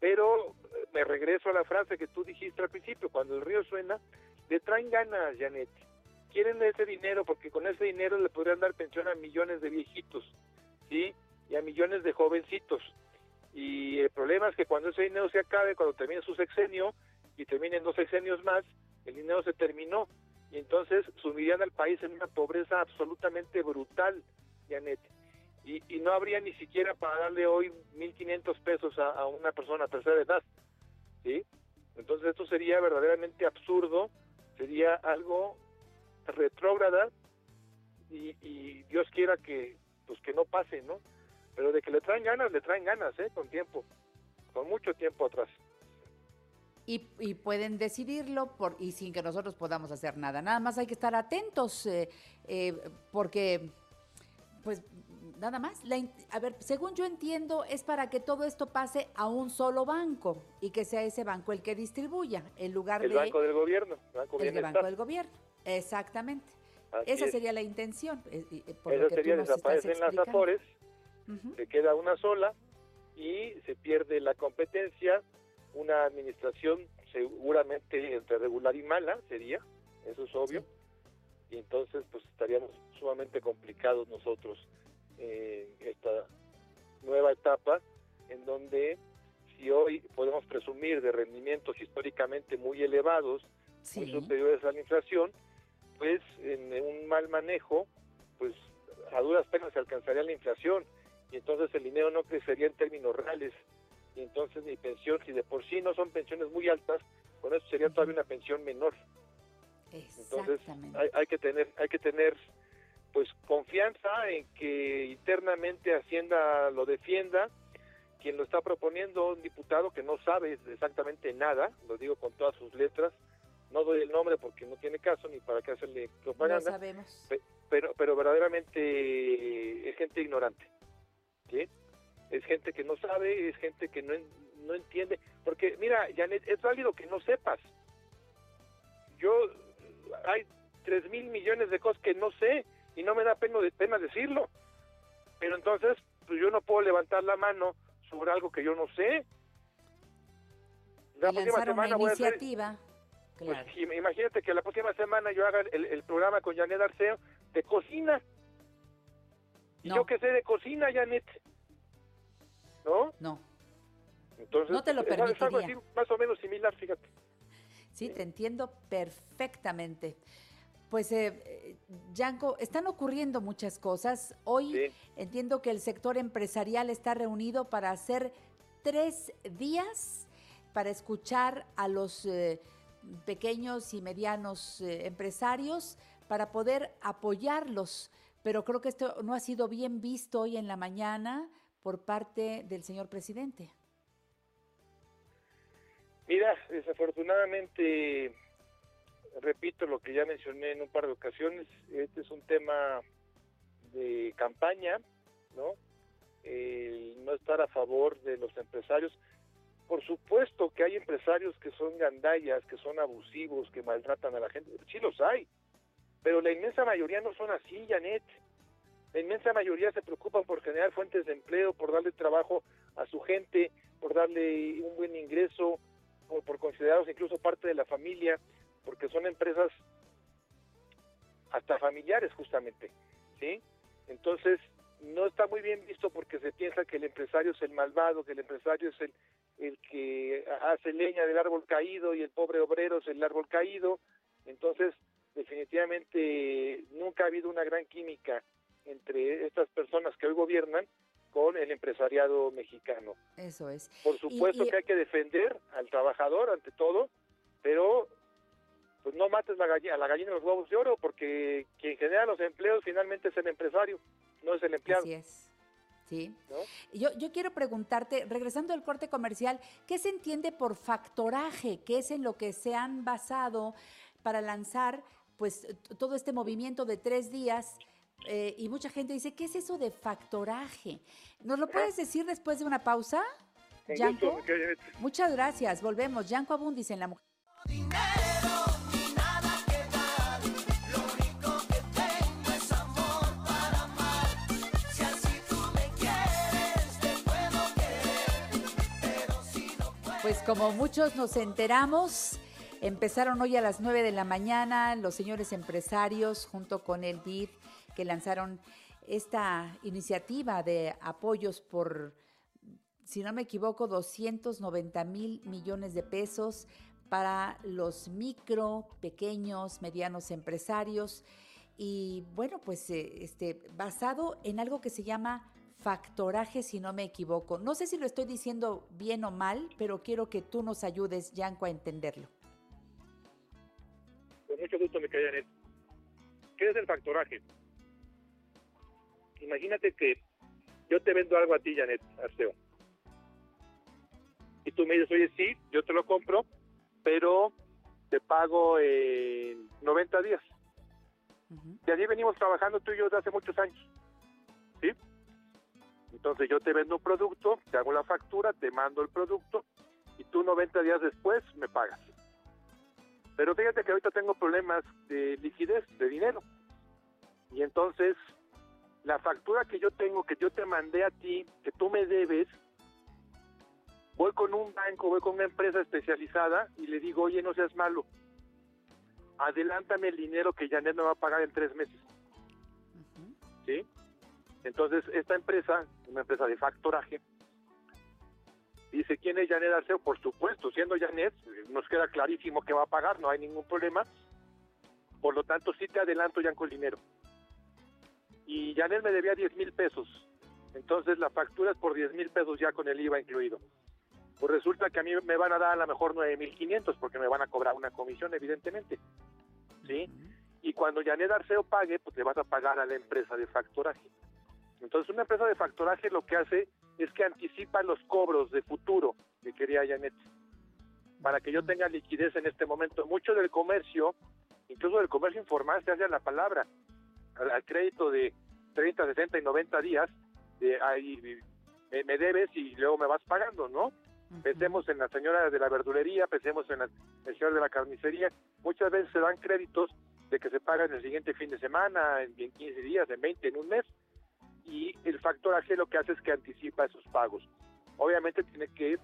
pero eh, me regreso a la frase que tú dijiste al principio, cuando el río suena, le traen ganas, Janet. Quieren ese dinero porque con ese dinero le podrían dar pensión a millones de viejitos, ¿sí? Y a millones de jovencitos. Y el problema es que cuando ese dinero se acabe, cuando termine su sexenio y terminen dos sexenios más, el dinero se terminó. Y entonces sumirían al país en una pobreza absolutamente brutal, Janet. Y, y no habría ni siquiera para darle hoy 1.500 pesos a, una persona a tercera edad, ¿sí? Entonces esto sería verdaderamente absurdo, sería algo retrógrada y, y Dios quiera que pues que no pase, ¿no? Pero de que le traen ganas, le traen ganas, ¿eh? Con tiempo, con mucho tiempo atrás. Y, y pueden decidirlo por, y sin que nosotros podamos hacer nada. Nada más hay que estar atentos eh, eh, porque, pues, nada más. La a ver, según yo entiendo, es para que todo esto pase a un solo banco y que sea ese banco el que distribuya en lugar El de Banco del Gobierno, el Banco el del gobierno. Exactamente. Así Esa es. sería la intención. eh, eh, por Eso lo que tú sería desaparecen las. Afores, se queda una sola y se pierde la competencia, una administración seguramente entre regular y mala sería, eso es obvio, y entonces pues estaríamos sumamente complicados nosotros en esta nueva etapa en donde si hoy podemos presumir de rendimientos históricamente muy elevados, muy Sí. superiores a la inflación, pues en un mal manejo, pues a duras penas se alcanzaría la inflación y entonces el dinero no crecería en términos reales y entonces mi pensión, si de por sí no son pensiones muy altas, con eso sería todavía una pensión menor. Entonces hay, hay que tener, hay que tener pues confianza en que internamente Hacienda lo defienda. Quien lo está proponiendo, un diputado que no sabe exactamente nada, lo digo con todas sus letras, no doy el nombre porque no tiene caso ni para qué hacerle propaganda, sabemos. pe- pero, pero verdaderamente es gente ignorante. ¿sí? Es gente que no sabe, es gente que no, no entiende. Porque, mira, Janet, es válido que no sepas. Yo, hay tres mil millones de cosas que no sé y no me da pena, pena decirlo. Pero entonces, pues yo no puedo levantar la mano sobre algo que yo no sé. La próxima semana voy a hacer- pues, Claro. im- imagínate que la próxima semana yo haga el, el programa con Janet Arceo de cocina. ¿Y yo qué sé de cocina, Janet? ¿No? No. Entonces, No te lo es es algo permitiría. así, más o menos similar, fíjate. Sí, te entiendo perfectamente. Pues, eh, eh, Yanko, están ocurriendo muchas cosas. Hoy Sí. entiendo que el sector empresarial está reunido para hacer tres días para escuchar a los eh, pequeños y medianos eh, empresarios para poder apoyarlos. Pero creo que esto no ha sido bien visto hoy en la mañana por parte del señor presidente. Mira, desafortunadamente, repito lo que ya mencioné en un par de ocasiones, este es un tema de campaña, ¿no? El no estar a favor de los empresarios. Por supuesto que hay empresarios que son gandallas, que son abusivos, que maltratan a la gente, sí los hay, pero la inmensa mayoría no son así, Janet. La inmensa mayoría se preocupan por generar fuentes de empleo, por darle trabajo a su gente, por darle un buen ingreso, por, por considerarlos incluso parte de la familia, porque son empresas hasta familiares justamente, ¿sí? Entonces, no está muy bien visto porque se piensa que el empresario es el malvado, que el empresario es el, el que hace leña del árbol caído y el pobre obrero es el árbol caído. Entonces, definitivamente nunca ha habido una gran química entre estas personas que hoy gobiernan con el empresariado mexicano. Eso es. Por supuesto y- que hay que defender al trabajador ante todo, pero pues no mates la gallina, a la gallina de los huevos de oro, porque quien genera los empleos finalmente es el empresario, no es el empleado. Así es. Sí. ¿no? Yo, yo quiero preguntarte, regresando al corte comercial, ¿qué se entiende por factoraje? ¿Qué es en lo que se han basado para lanzar pues todo este movimiento de tres días? Eh, y mucha gente dice, ¿qué es eso de factoraje? ¿Nos lo puedes decir después de una pausa? Yanko? Muchas gracias, volvemos. Yanko Abundis en La Mujer. Pues como muchos nos enteramos, empezaron hoy a las 9 de la mañana los señores empresarios junto con el DIF que lanzaron esta iniciativa de apoyos por, si no me equivoco, 290 mil millones de pesos para los micro, pequeños, medianos empresarios. Y bueno, pues eh, este, basado en algo que se llama factoraje, si no me equivoco. No sé si lo estoy diciendo bien o mal, pero quiero que tú nos ayudes, Yanko, a entenderlo. Con mucho gusto, mi querida Janet. ¿Qué es el factoraje? Imagínate que yo te vendo algo a ti, Janet Arceo. Y tú me dices, oye, sí, yo te lo compro, pero te pago en 90 días. Ujú. Y así venimos trabajando tú y yo desde hace muchos años. ¿Sí? Entonces yo te vendo un producto, te hago la factura, te mando el producto y tú 90 días después me pagas. Pero fíjate que ahorita tengo problemas de liquidez, de dinero. Y entonces la factura que yo tengo, que yo te mandé a ti, que tú me debes, voy con un banco, voy con una empresa especializada y le digo, oye, no seas malo, adelántame el dinero que Janet me va a pagar en tres meses. ¿sí? Entonces, esta empresa, una empresa de factoraje, dice, ¿quién es Janet Arceo? Por supuesto, siendo Janet, nos queda clarísimo que va a pagar, no hay ningún problema. Por lo tanto, sí te adelanto ya con el dinero. Y Janet me debía 10 mil pesos. Entonces, la factura es por 10 mil pesos ya con el IVA incluido. Pues resulta que a mí me van a dar a lo mejor 9 mil 500 porque me van a cobrar una comisión, evidentemente. ¿Sí? y cuando Janet Arceo pague, pues le vas a pagar a la empresa de factoraje. Entonces, una empresa de factoraje lo que hace es que anticipa los cobros de futuro que quería Janet, para que yo tenga liquidez en este momento. Mucho del comercio, incluso del comercio informal, se hace a la palabra, al, al crédito de 30, 60 y 90 días, de ahí me, me debes y luego me vas pagando, ¿no? Pensemos en la señora de la verdulería, pensemos en la- el señor de la carnicería. Muchas veces se dan créditos de que se pagan el siguiente fin de semana, en, en 15 días, en 20, en un mes. Y el factoraje lo que hace es que anticipa esos pagos. Obviamente tiene que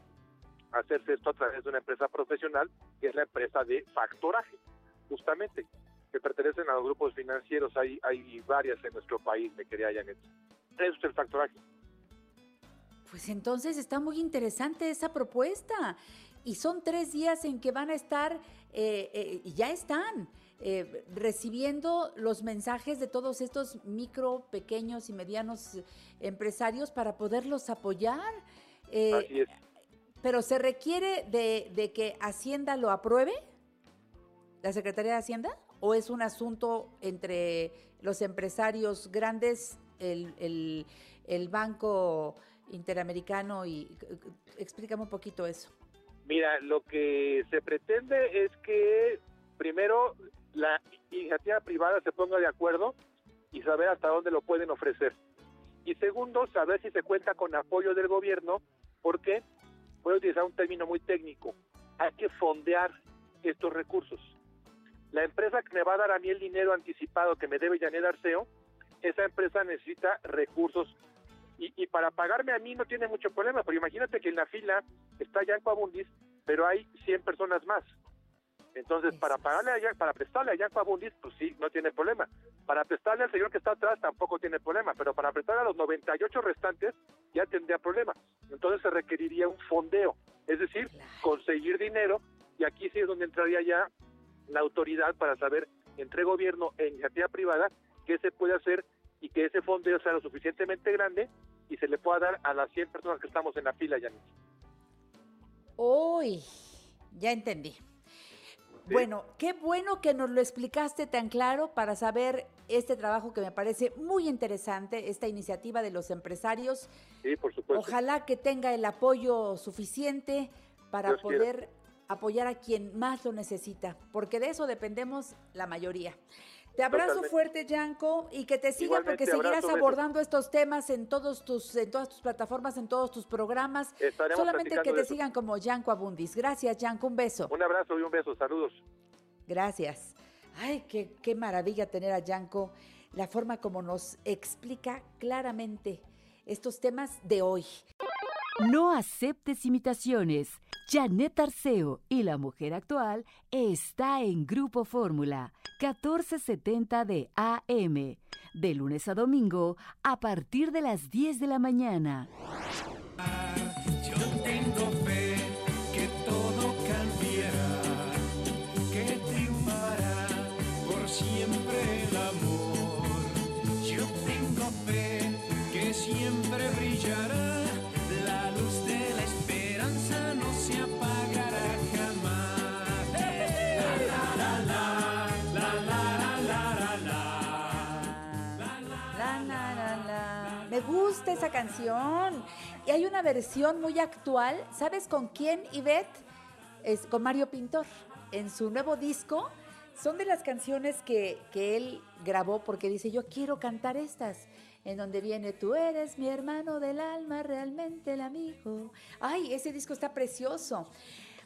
hacerse esto a través de una empresa profesional, que es la empresa de factoraje, justamente, que pertenecen a los grupos financieros. Hay, hay varias en nuestro país, me quería Janet. Eso es el factoraje. Pues entonces está muy interesante esa propuesta. Y son tres días en que van a estar, eh, eh, ya están, eh, recibiendo los mensajes de todos estos micro, pequeños y medianos empresarios para poderlos apoyar. Eh, Así es. Pero se requiere de, de que Hacienda lo apruebe, la Secretaría de Hacienda, o es un asunto entre los empresarios grandes, el, el- el Banco Interamericano y explícame un poquito eso. Mira, lo que se pretende es que primero la iniciativa privada se ponga de acuerdo y saber hasta dónde lo pueden ofrecer. Y segundo, saber si se cuenta con apoyo del gobierno, porque, voy a utilizar un término muy técnico, hay que fondear estos recursos. La empresa que me va a dar a mí el dinero anticipado que me debe Janet Arceo, esa empresa necesita recursos y, y para pagarme a mí no tiene mucho problema, pero imagínate que en la fila está Yanko Abundis, pero hay 100 personas más. Entonces, para pagarle a Yan- para prestarle a Yanko Abundis, pues sí, no tiene problema. Para prestarle al señor que está atrás tampoco tiene problema, pero para prestarle a los 98 restantes ya tendría problema. Entonces se requeriría un fondeo, es decir, conseguir dinero y aquí sí es donde entraría ya la autoridad para saber entre gobierno e iniciativa privada qué se puede hacer y que ese fondeo sea lo suficientemente grande y se le pueda dar a las 100 personas que estamos en la fila, Yanis. Uy, ya entendí. Bueno, qué bueno que nos lo explicaste tan claro para saber este trabajo que me parece muy interesante, esta iniciativa de los empresarios. Sí, por supuesto. Ojalá que tenga el apoyo suficiente para Dios quiera. poder apoyar a quien más lo necesita, porque de eso dependemos la mayoría. Te abrazo Totalmente. fuerte, Yanko, y que te siga porque seguirás abrazo, abordando estos temas en todos tus, en todas tus plataformas, en todos tus programas. Estaremos Solamente que te sigan como Yanko Abundis. Gracias, Yanko, un beso. Un abrazo y un beso, saludos. Gracias. Ay, qué, qué maravilla tener a Yanko, la forma como nos explica claramente estos temas de hoy. No aceptes imitaciones. Janet Arceo y la mujer actual está en Grupo Fórmula 1470 de AM. De lunes a domingo a partir de las 10 de la mañana. Gusta esa canción. Y hay una versión muy actual. ¿Sabes con quién, Ivette? Es con Mario Pintor. En su nuevo disco. Son de las canciones que, que él grabó porque dice, yo quiero cantar estas. En donde viene, tú eres mi hermano del alma, realmente el amigo. Ay, ese disco está precioso.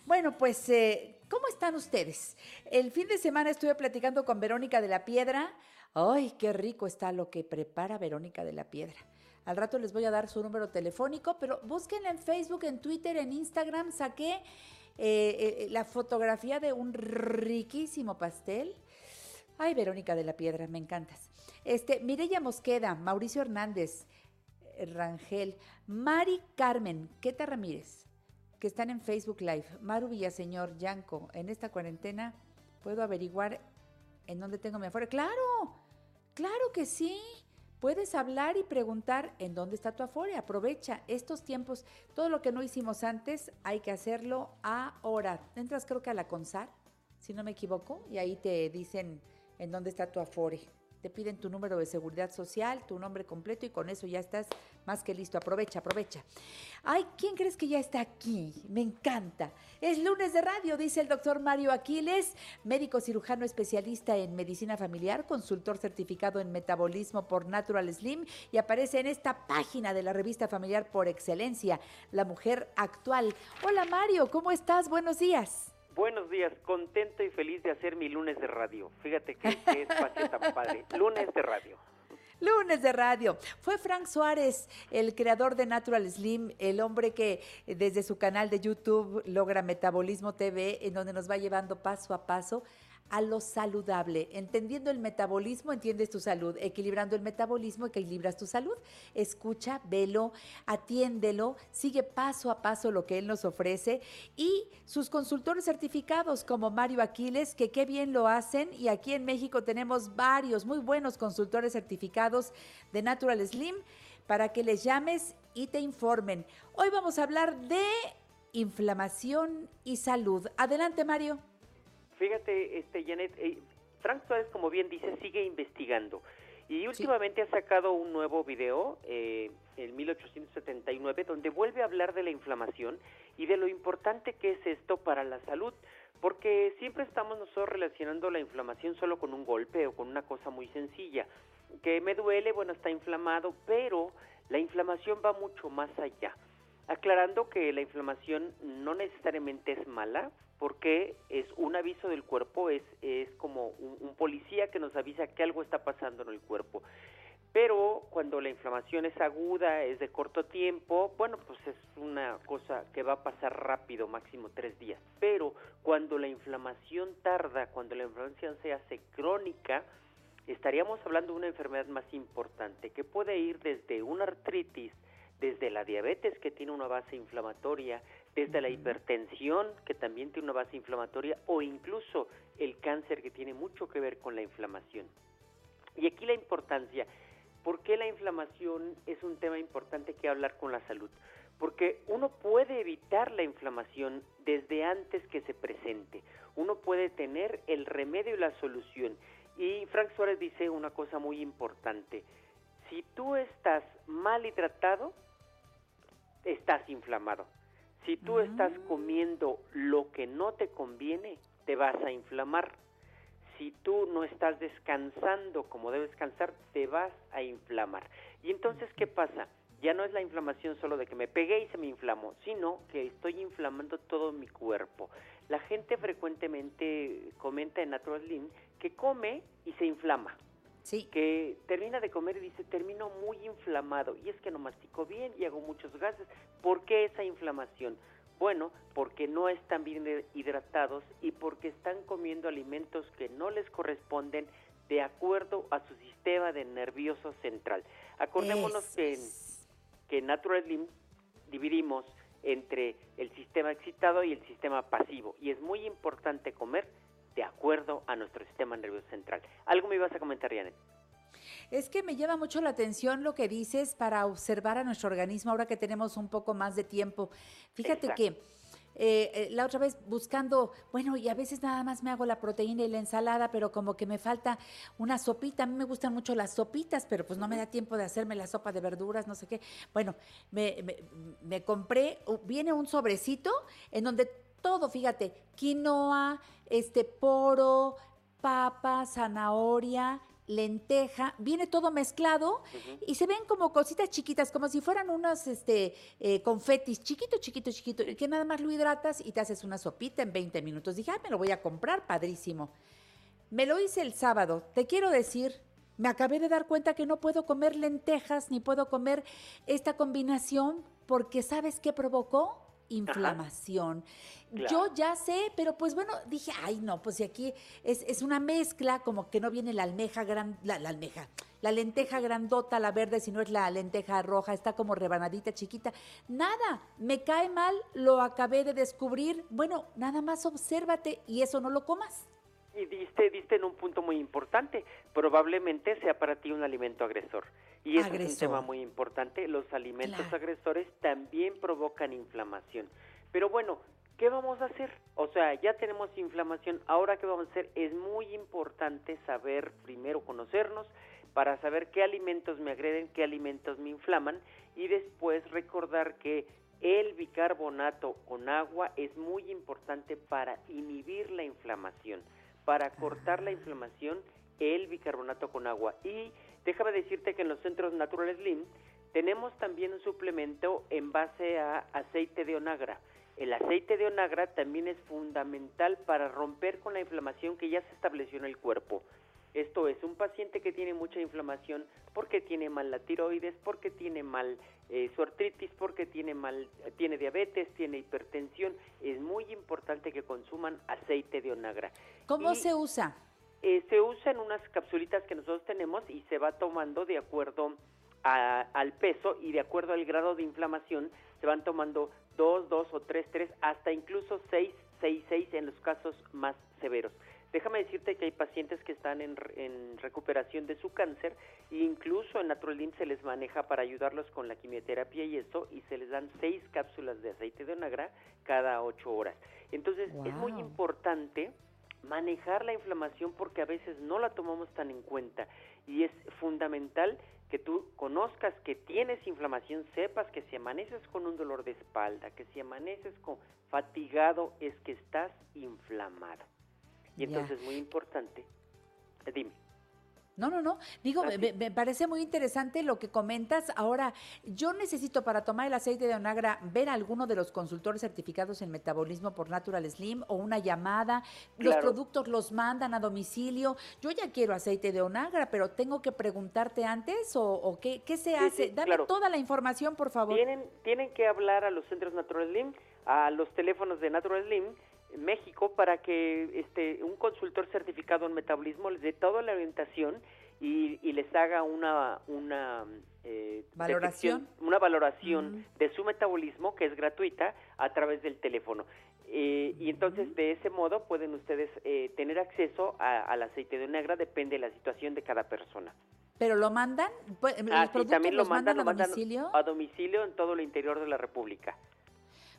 Bueno, pues, eh, ¿cómo están ustedes? El fin de semana estuve platicando con Verónica de la Piedra. Ay, qué rico está lo que prepara Verónica de la Piedra. Al rato les voy a dar su número telefónico, pero búsquenla en Facebook, en Twitter, en Instagram. Saqué eh, eh, la fotografía de un riquísimo pastel. Ay, Verónica de la Piedra, me encantas. Este, Mireya Mosqueda, Mauricio Hernández, eh, Rangel, Mari Carmen, Queta Ramírez, que están en Facebook Live. Maru Villaseñor, Yanko, en esta cuarentena puedo averiguar en dónde tengo mi afuera. ¡Claro! ¡Claro que sí! Puedes hablar y preguntar en dónde está tu Afore. Aprovecha estos tiempos. Todo lo que no hicimos antes hay que hacerlo ahora. Entras creo que a la CONSAR, si no me equivoco, y ahí te dicen en dónde está tu Afore. Te piden tu número de seguridad social, tu nombre completo y con eso ya estás más que listo. Aprovecha, aprovecha. Ay, ¿quién crees que ya está aquí? Me encanta. Es lunes de radio, dice el doctor Mario Aquiles, médico cirujano especialista en medicina familiar, consultor certificado en metabolismo por Natural Slim y aparece en esta página de la revista familiar por excelencia, La Mujer Actual. Hola Mario, ¿cómo estás? Buenos días. Buenos días, contento y feliz de hacer mi lunes de radio. Fíjate que, que espacio tan padre. Lunes de radio. Lunes de radio. Fue Frank Suárez, el creador de Natural Slim, el hombre que eh, desde su canal de YouTube logra Metabolismo TV, en donde nos va llevando paso a paso a lo saludable. Entendiendo el metabolismo, entiendes tu salud. Equilibrando el metabolismo, equilibras tu salud. Escucha, velo, atiéndelo, sigue paso a paso lo que él nos ofrece. Y sus consultores certificados como Mario Aquiles, que qué bien lo hacen. Y aquí en México tenemos varios muy buenos consultores certificados de Natural Slim para que les llames y te informen. Hoy vamos a hablar de inflamación y salud. Adelante, Mario. Fíjate, este Janet, eh, Frank Suárez, como bien dice, sigue investigando. Y últimamente ha sacado un nuevo video, eh, en 1879, donde vuelve a hablar de la inflamación y de lo importante que es esto para la salud. Porque siempre estamos nosotros relacionando la inflamación solo con un golpe o con una cosa muy sencilla. Que me duele, bueno, está inflamado, pero la inflamación va mucho más allá. Aclarando que la inflamación no necesariamente es mala, porque es un aviso del cuerpo, es, es como un, un, policía que nos avisa que algo está pasando en el cuerpo. Pero cuando la inflamación es aguda, es de corto tiempo, bueno, pues es una cosa que va a pasar rápido, máximo tres días. Pero cuando la inflamación tarda, cuando la inflamación se hace crónica, estaríamos hablando de una enfermedad más importante, que puede ir desde una artritis, desde la diabetes que tiene una base inflamatoria, desde la hipertensión que también tiene una base inflamatoria o incluso el cáncer que tiene mucho que ver con la inflamación. Y aquí la importancia, ¿por qué la inflamación es un tema importante que hablar con la salud? Porque uno puede evitar la inflamación desde antes que se presente. Uno puede tener el remedio y la solución. Y Frank Suárez dice una cosa muy importante. Si tú estás mal hidratado, estás inflamado. Si tú estás comiendo lo que no te conviene, te vas a inflamar. Si tú no estás descansando como debes descansar, te vas a inflamar. Y entonces, ¿qué pasa? Ya no es la inflamación solo de que me pegué y se me inflamó, sino que estoy inflamando todo mi cuerpo. La gente frecuentemente comenta en Natural Slim que come y se inflama. Sí. Que termina de comer y dice, termino muy inflamado. Y es que no mastico bien y hago muchos gases. ¿Por qué esa inflamación? Bueno, porque no están bien hidratados y porque están comiendo alimentos que no les corresponden de acuerdo a su sistema de nervioso central. Acordémonos que que en Natural Slim dividimos entre el sistema excitado y el sistema pasivo. Y es muy importante comer de acuerdo a nuestro sistema nervioso central. ¿Algo me ibas a comentar, Janet? Es que me llama mucho la atención lo que dices para observar a nuestro organismo ahora que tenemos un poco más de tiempo. Fíjate Exacto. que eh, eh, la otra vez buscando, bueno, y a veces nada más me hago la proteína y la ensalada, pero como que me falta una sopita. A mí me gustan mucho las sopitas, pero pues no me da tiempo de hacerme la sopa de verduras, no sé qué. Bueno, me, me, me compré, viene un sobrecito en donde todo, fíjate, quinoa, este poro, papa, zanahoria, lenteja, viene todo mezclado uh -huh. y se ven como cositas chiquitas, como si fueran unos este, eh, confetis, chiquito, chiquito, chiquito, que nada más lo hidratas y te haces una sopita en 20 minutos. Dije, ah, me lo voy a comprar, padrísimo. Me lo hice el sábado, te quiero decir, me acabé de dar cuenta que no puedo comer lentejas ni puedo comer esta combinación porque ¿sabes qué provocó? Inflamación. Claro. Yo ya sé, pero pues bueno, dije, ay no, pues si aquí es, es una mezcla, como que no viene la almeja gran, la, la, almeja, la lenteja grandota, la verde, sino es la lenteja roja, está como rebanadita chiquita. Nada, me cae mal, lo acabé de descubrir. Bueno, nada más obsérvate y eso no lo comas. Y diste, diste en un punto muy importante. Probablemente sea para ti un alimento agresor. Y ese es un tema muy importante. Los alimentos claro. agresores también provocan inflamación. Pero bueno, ¿qué vamos a hacer? O sea, ya tenemos inflamación. Ahora, ¿qué vamos a hacer? Es muy importante saber, primero conocernos, para saber qué alimentos me agreden, qué alimentos me inflaman. Y después recordar que el bicarbonato con agua es muy importante para inhibir la inflamación para cortar la inflamación el bicarbonato con agua. Y déjame decirte que en los centros Natural Slim tenemos también un suplemento en base a aceite de onagra. El aceite de onagra también es fundamental para romper con la inflamación que ya se estableció en el cuerpo. Esto es, un paciente que tiene mucha inflamación porque tiene mal la tiroides, porque tiene mal eh, su artritis, porque tiene mal, tiene diabetes, tiene hipertensión, es muy importante que consuman aceite de onagra. ¿Cómo Y, se usa? eh, se usa en unas capsulitas que nosotros tenemos y se va tomando de acuerdo a- al peso y de acuerdo al grado de inflamación se van tomando dos, dos o tres, tres, hasta incluso seis, seis, seis en los casos más severos. Déjame decirte que hay pacientes que están en, re- en recuperación de su cáncer e incluso en Naturalin se les maneja para ayudarlos con la quimioterapia y eso y se les dan seis cápsulas de aceite de onagra cada ocho horas. Entonces es muy importante manejar la inflamación porque a veces no la tomamos tan en cuenta y es fundamental que tú conozcas que tienes inflamación, sepas que si amaneces con un dolor de espalda, que si amaneces con fatigado es que estás inflamado. Y entonces es muy importante. eh, Dime. No, no, no. Digo, Así. me, me parece muy interesante lo que comentas. Ahora, yo necesito para tomar el aceite de onagra ver a alguno de los consultores certificados en metabolismo por Natural Slim o una llamada. Los Claro. productos los mandan a domicilio. Yo ya quiero aceite de onagra, pero tengo que preguntarte antes o, o qué, qué se Sí, hace. sí, Dame claro. toda la información, por favor. Tienen, tienen que hablar a los centros Natural Slim, a los teléfonos de Natural Slim México para que este un consultor certificado en metabolismo les dé toda la orientación y, y les haga una una eh, ¿Valoración? una valoración de su metabolismo que es gratuita a través del teléfono. Eh, y entonces de ese modo pueden ustedes eh, tener acceso a- al aceite de negra, depende de la situación de cada persona. ¿Pero lo mandan? Pues, ¿Los Ah, sí, también lo los mandan, lo a mandan domicilio? a domicilio en todo el interior de la República.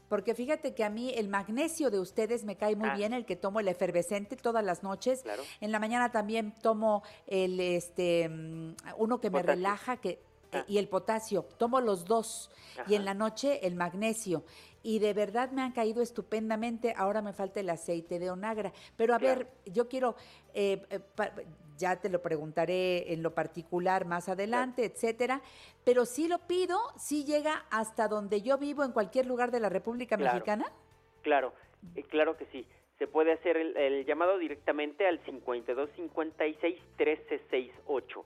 Porque fíjate que a mí el magnesio de ustedes me cae muy Ah. bien, el que tomo el efervescente todas las noches. Claro. En la mañana también tomo el este mm, uno que me Potasio. relaja que Ah. y el potasio. Tomo los dos y en la noche el magnesio. Y de verdad me han caído estupendamente. Ahora me falta el aceite de onagra. Pero a Claro. ver, yo quiero, eh, eh, pa- ya te lo preguntaré en lo particular más adelante, etcétera. Pero si lo pido, si llega hasta donde yo vivo, en cualquier lugar de la República Claro. Mexicana. Claro, eh, claro que sí. Se puede hacer el, el llamado directamente al 52 56 13 68,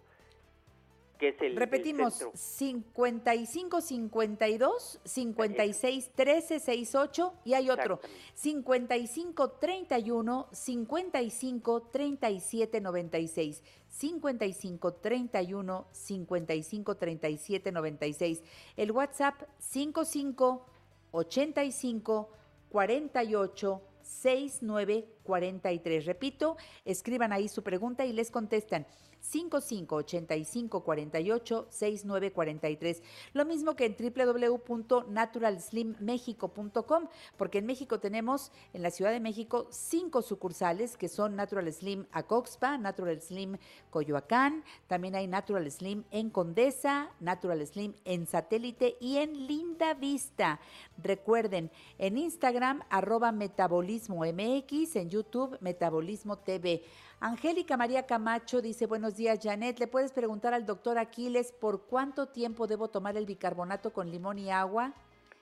que es el el Repetimos, centro. 55 52 56 13 68 y hay otro, Exactamente. 55 31 55 37 96. 55 31 55 37 96. El WhatsApp 55 85 48 69 43. Repito, escriban ahí su pregunta y les contestan. 55 85 48 69 43. Lo mismo que en www.naturalslimmexico.com, porque en México tenemos, en la Ciudad de México, cinco sucursales que son Natural Slim Acoxpa, Natural Slim Coyoacán, también hay Natural Slim en Condesa, Natural Slim en Satélite y en Linda Vista. Recuerden, en Instagram, arroba Metabolismo MX, en YouTube, Metabolismo TV. Angélica María Camacho dice, buenos días, Janet. ¿Le puedes preguntar al doctor Aquiles por cuánto tiempo debo tomar el bicarbonato con limón y agua?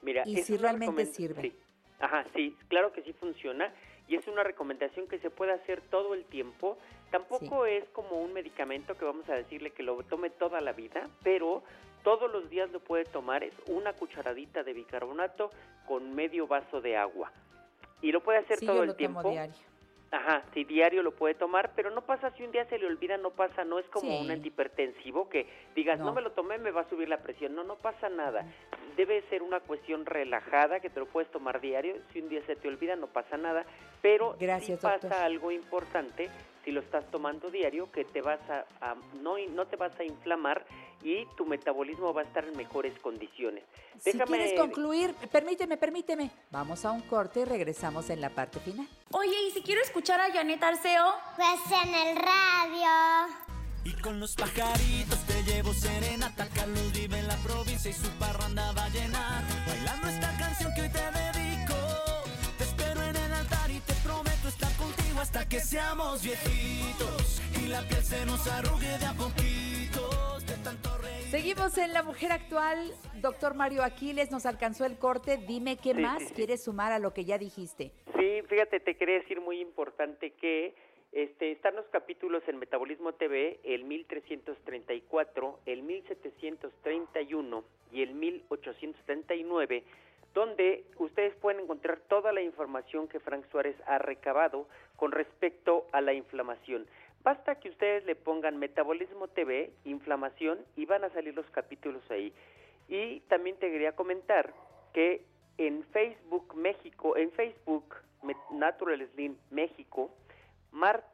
Mira, y si realmente sirve. sí. Ajá, sí, claro que sí funciona y es una recomendación que se puede hacer todo el tiempo. Tampoco es como un medicamento que vamos a decirle que lo tome toda la vida, pero todos los días lo puede tomar. Es una cucharadita de bicarbonato con medio vaso de agua. Y lo puede hacer Sí, todo yo el lo tiempo. tomo diario. Ajá, si diario lo puede tomar, pero no pasa si un día se le olvida, no pasa, no es como Sí. un antihipertensivo que digas, no. No. me lo tomé, me va a subir la presión. No, no pasa nada. Debe ser una cuestión relajada que te lo puedes tomar diario. Si un día se te olvida, no pasa nada, pero Gracias, sí pasa doctor. algo importante si lo estás tomando diario, que te vas a, a- no, no te vas a inflamar y tu metabolismo va a estar en mejores condiciones. Si Déjame- quieres concluir, permíteme, permíteme. Vamos a un corte y regresamos en la parte final. Oye, ¿y si quiero escuchar a Janet Arceo? Pues en el radio. Y con los pajaritos te llevo serenata. Carlos vive en la provincia y su parranda va a llenar. Bailando esta canción que hoy te dedico. Te espero en el altar y te prometo estar contigo hasta que seamos viejitos. Y la piel se nos arrugue de a poquitos. Seguimos en La Mujer Actual. Doctor Mario Aquiles, nos alcanzó el corte. Dime qué Sí, más sí, sí. quieres sumar a lo que ya dijiste. Sí, fíjate, te quería decir muy importante que Este, están los capítulos en Metabolismo TV, el 1334, el 1731 y el 1879, donde ustedes pueden encontrar toda la información que Frank Suárez ha recabado con respecto a la inflamación. Basta que ustedes le pongan Metabolismo TV, inflamación, y van a salir los capítulos ahí. Y también te quería comentar que en Facebook México, en Facebook Natural Slim México,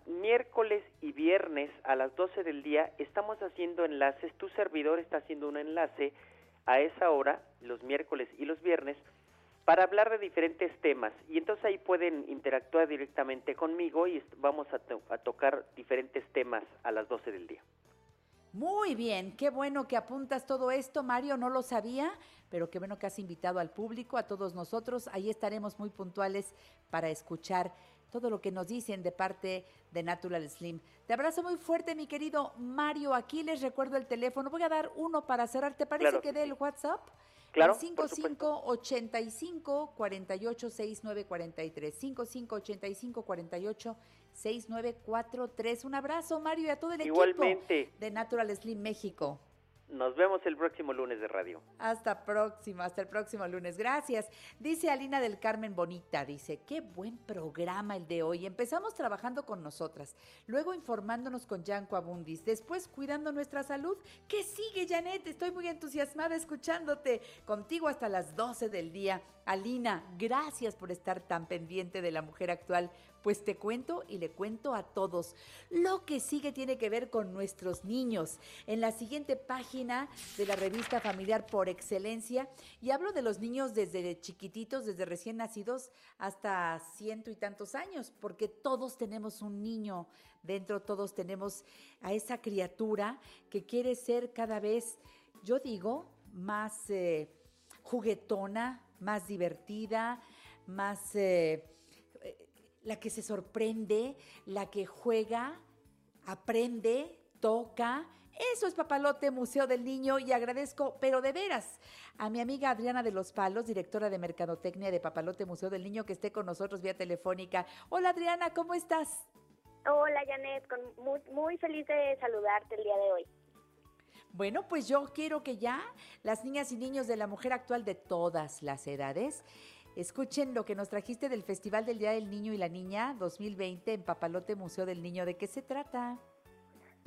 miércoles y viernes a las 12 del día estamos haciendo enlaces, tu servidor está haciendo un enlace a esa hora, los miércoles y los viernes, para hablar de diferentes temas. Y entonces ahí pueden interactuar directamente conmigo y vamos a, a tocar diferentes temas a las 12 del día. Muy bien, qué bueno que apuntas todo esto, Mario, no lo sabía, pero qué bueno que has invitado al público, a todos nosotros. Ahí estaremos muy puntuales para escuchar todo lo que nos dicen de parte de Natural Slim. Te abrazo muy fuerte, mi querido Mario. Aquí les recuerdo el teléfono. Voy a dar uno para cerrar. ¿Te parece que dé el WhatsApp? Claro. 5585 48 6943. 5585 48 6943. Un abrazo, Mario, y a todo el Igualmente. equipo de Natural Slim México. Nos vemos el próximo lunes de radio. Hasta próximo, hasta el próximo lunes. Gracias. Dice Alina del Carmen Bonita, dice, qué buen programa el de hoy. Empezamos trabajando con nosotras, luego informándonos con Yanko Abundis, después cuidando nuestra salud. ¿Qué sigue, Janet? Estoy muy entusiasmada escuchándote. Contigo hasta las 12 del día. Alina, gracias por estar tan pendiente de la mujer actual. Pues te cuento y le cuento a todos. Lo que sigue tiene que ver con nuestros niños. En la siguiente página de la revista familiar por excelencia, y hablo de los niños desde chiquititos, desde recién nacidos hasta ciento y tantos años, porque todos tenemos un niño dentro, todos tenemos a esa criatura que quiere ser cada vez, yo digo, más eh, juguetona, más divertida, más... Eh, la que se sorprende, la que juega, aprende, toca. Eso es Papalote Museo del Niño y agradezco, pero de veras, a mi amiga Adriana de los Palos, directora de Mercadotecnia de Papalote Museo del Niño, que esté con nosotros vía telefónica. Hola Adriana, ¿cómo estás? Hola Janet, muy, muy feliz de saludarte el día de hoy. Bueno, pues yo quiero que ya las niñas y niños de la mujer actual de todas las edades Escuchen lo que nos trajiste del Festival del Día del Niño y la Niña 2020 en Papalote Museo del Niño. ¿De qué se trata?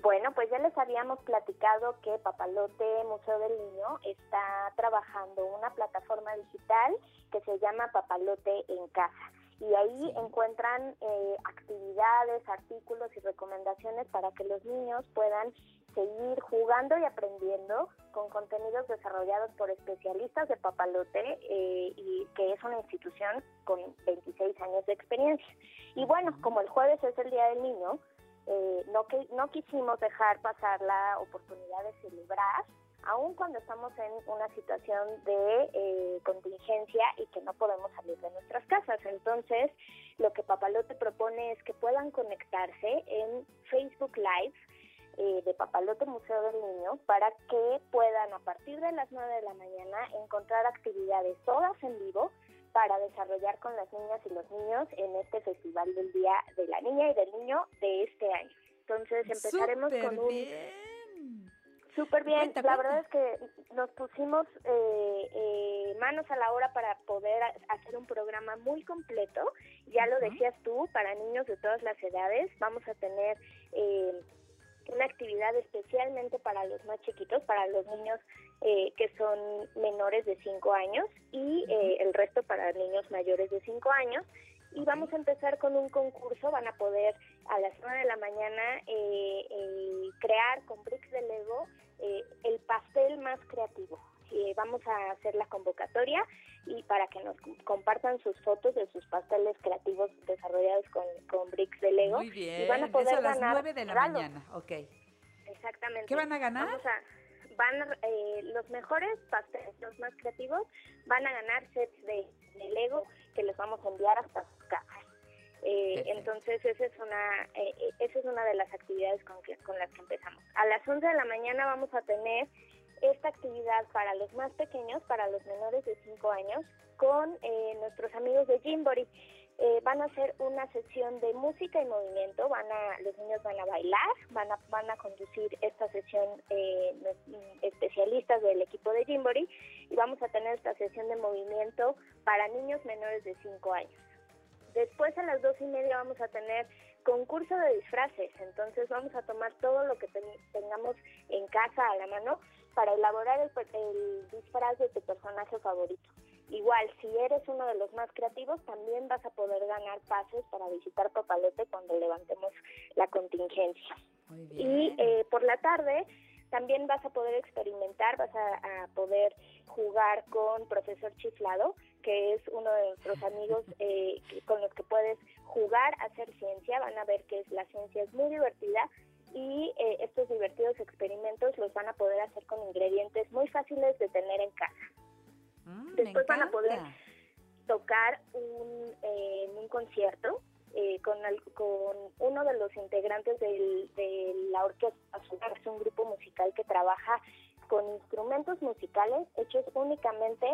Bueno, pues ya les habíamos platicado que Papalote Museo del Niño está trabajando una plataforma digital que se llama Papalote en Casa. Y ahí encuentran eh, actividades, artículos y recomendaciones para que los niños puedan seguir jugando y aprendiendo con contenidos desarrollados por especialistas de Papalote eh, y que es una institución con 26 años de experiencia. Y bueno, como el jueves es el Día del Niño, eh, no, que, no quisimos dejar pasar la oportunidad de celebrar, aun cuando estamos en una situación de eh, contingencia y que no podemos salir de nuestras casas. Entonces, lo que Papalote propone es que puedan conectarse en Facebook Live eh, de Papalote Museo del Niño para que puedan a partir de las 9 de la mañana encontrar actividades todas en vivo para desarrollar con las niñas y los niños en este Festival del Día de la Niña y del Niño de este año. Entonces empezaremos con un... Bien. Súper bien, la verdad es que nos pusimos eh, eh, manos a la hora para poder hacer un programa muy completo, ya lo decías tú, para niños de todas las edades, vamos a tener eh, una actividad especialmente para los más chiquitos, para los niños eh, que son menores de 5 años y eh, el resto para niños mayores de 5 años. Y vamos a empezar con un concurso, van a poder a las 9 de la mañana eh, crear con bricks de Lego el pastel más creativo. Vamos a hacer la convocatoria y para que nos compartan sus fotos de sus pasteles creativos desarrollados con, con bricks de Lego. Muy bien, y van a poder a las ganar 9 de la mañana, ok. Exactamente. ¿Qué van a ganar? Vamos a, van eh, los mejores pasteles, los más creativos, van a ganar sets de, de Lego que les vamos a enviar hasta sus casas. Eh, entonces esa es una eh, eh, esa es una de las actividades con, que, con las que empezamos. A las 11 de la mañana vamos a tener esta actividad para los más pequeños, para los menores de 5 años, con eh, nuestros amigos de Jimbori. eh, van a hacer una sesión de música y movimiento, van a, los niños van a bailar, van a, van a conducir esta sesión eh, especialistas del equipo de Jimbori y vamos a tener esta sesión de movimiento para niños menores de 5 años. Después a las dos y media vamos a tener concurso de disfraces, entonces vamos a tomar todo lo que tengamos en casa a la mano para elaborar el, el disfraz de tu personaje favorito. Igual, si eres uno de los más creativos, también vas a poder ganar pases para visitar Papalote cuando levantemos la contingencia. Y eh, por la tarde también vas a poder experimentar, vas a, poder jugar con Profesor Chiflado, que es uno de nuestros amigos eh, con los que puedes jugar, hacer ciencia. Van a ver que la ciencia es muy divertida y eh, estos divertidos experimentos los van a poder hacer con ingredientes muy fáciles de tener en casa. Mm, Después van a poder tocar un, en un concierto eh, con, con uno de los integrantes de la orquesta es un grupo musical que trabaja con instrumentos musicales hechos únicamente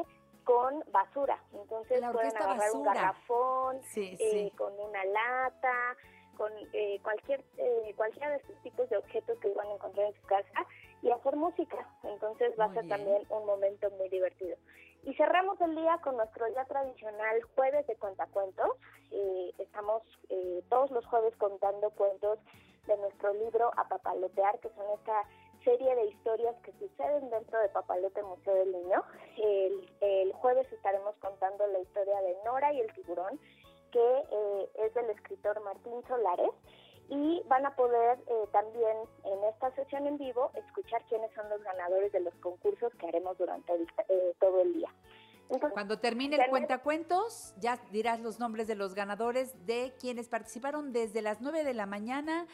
con basura. Entonces pueden agarrar un garrafón eh, con una lata, con eh, cualquier cualquiera de estos tipos de objetos que van a encontrar en su casa y hacer música. Entonces va a ser también un momento muy divertido. Y cerramos el día con nuestro ya tradicional jueves de cuentacuentos. Eh, estamos eh, todos los jueves contando cuentos de nuestro libro A Papalotear, que son esta serie de historias que suceden dentro de Papalote Museo del Niño. El, el jueves estaremos contando la historia de Nora y el tiburón, que eh, es del escritor Martín Solares y van a poder eh, también en esta sesión en vivo escuchar quiénes son los ganadores de los concursos que haremos durante eh, todo el día. Cuando termine el cuentacuentos, ya dirás los nombres de los ganadores de quienes participaron desde las 9 de la mañana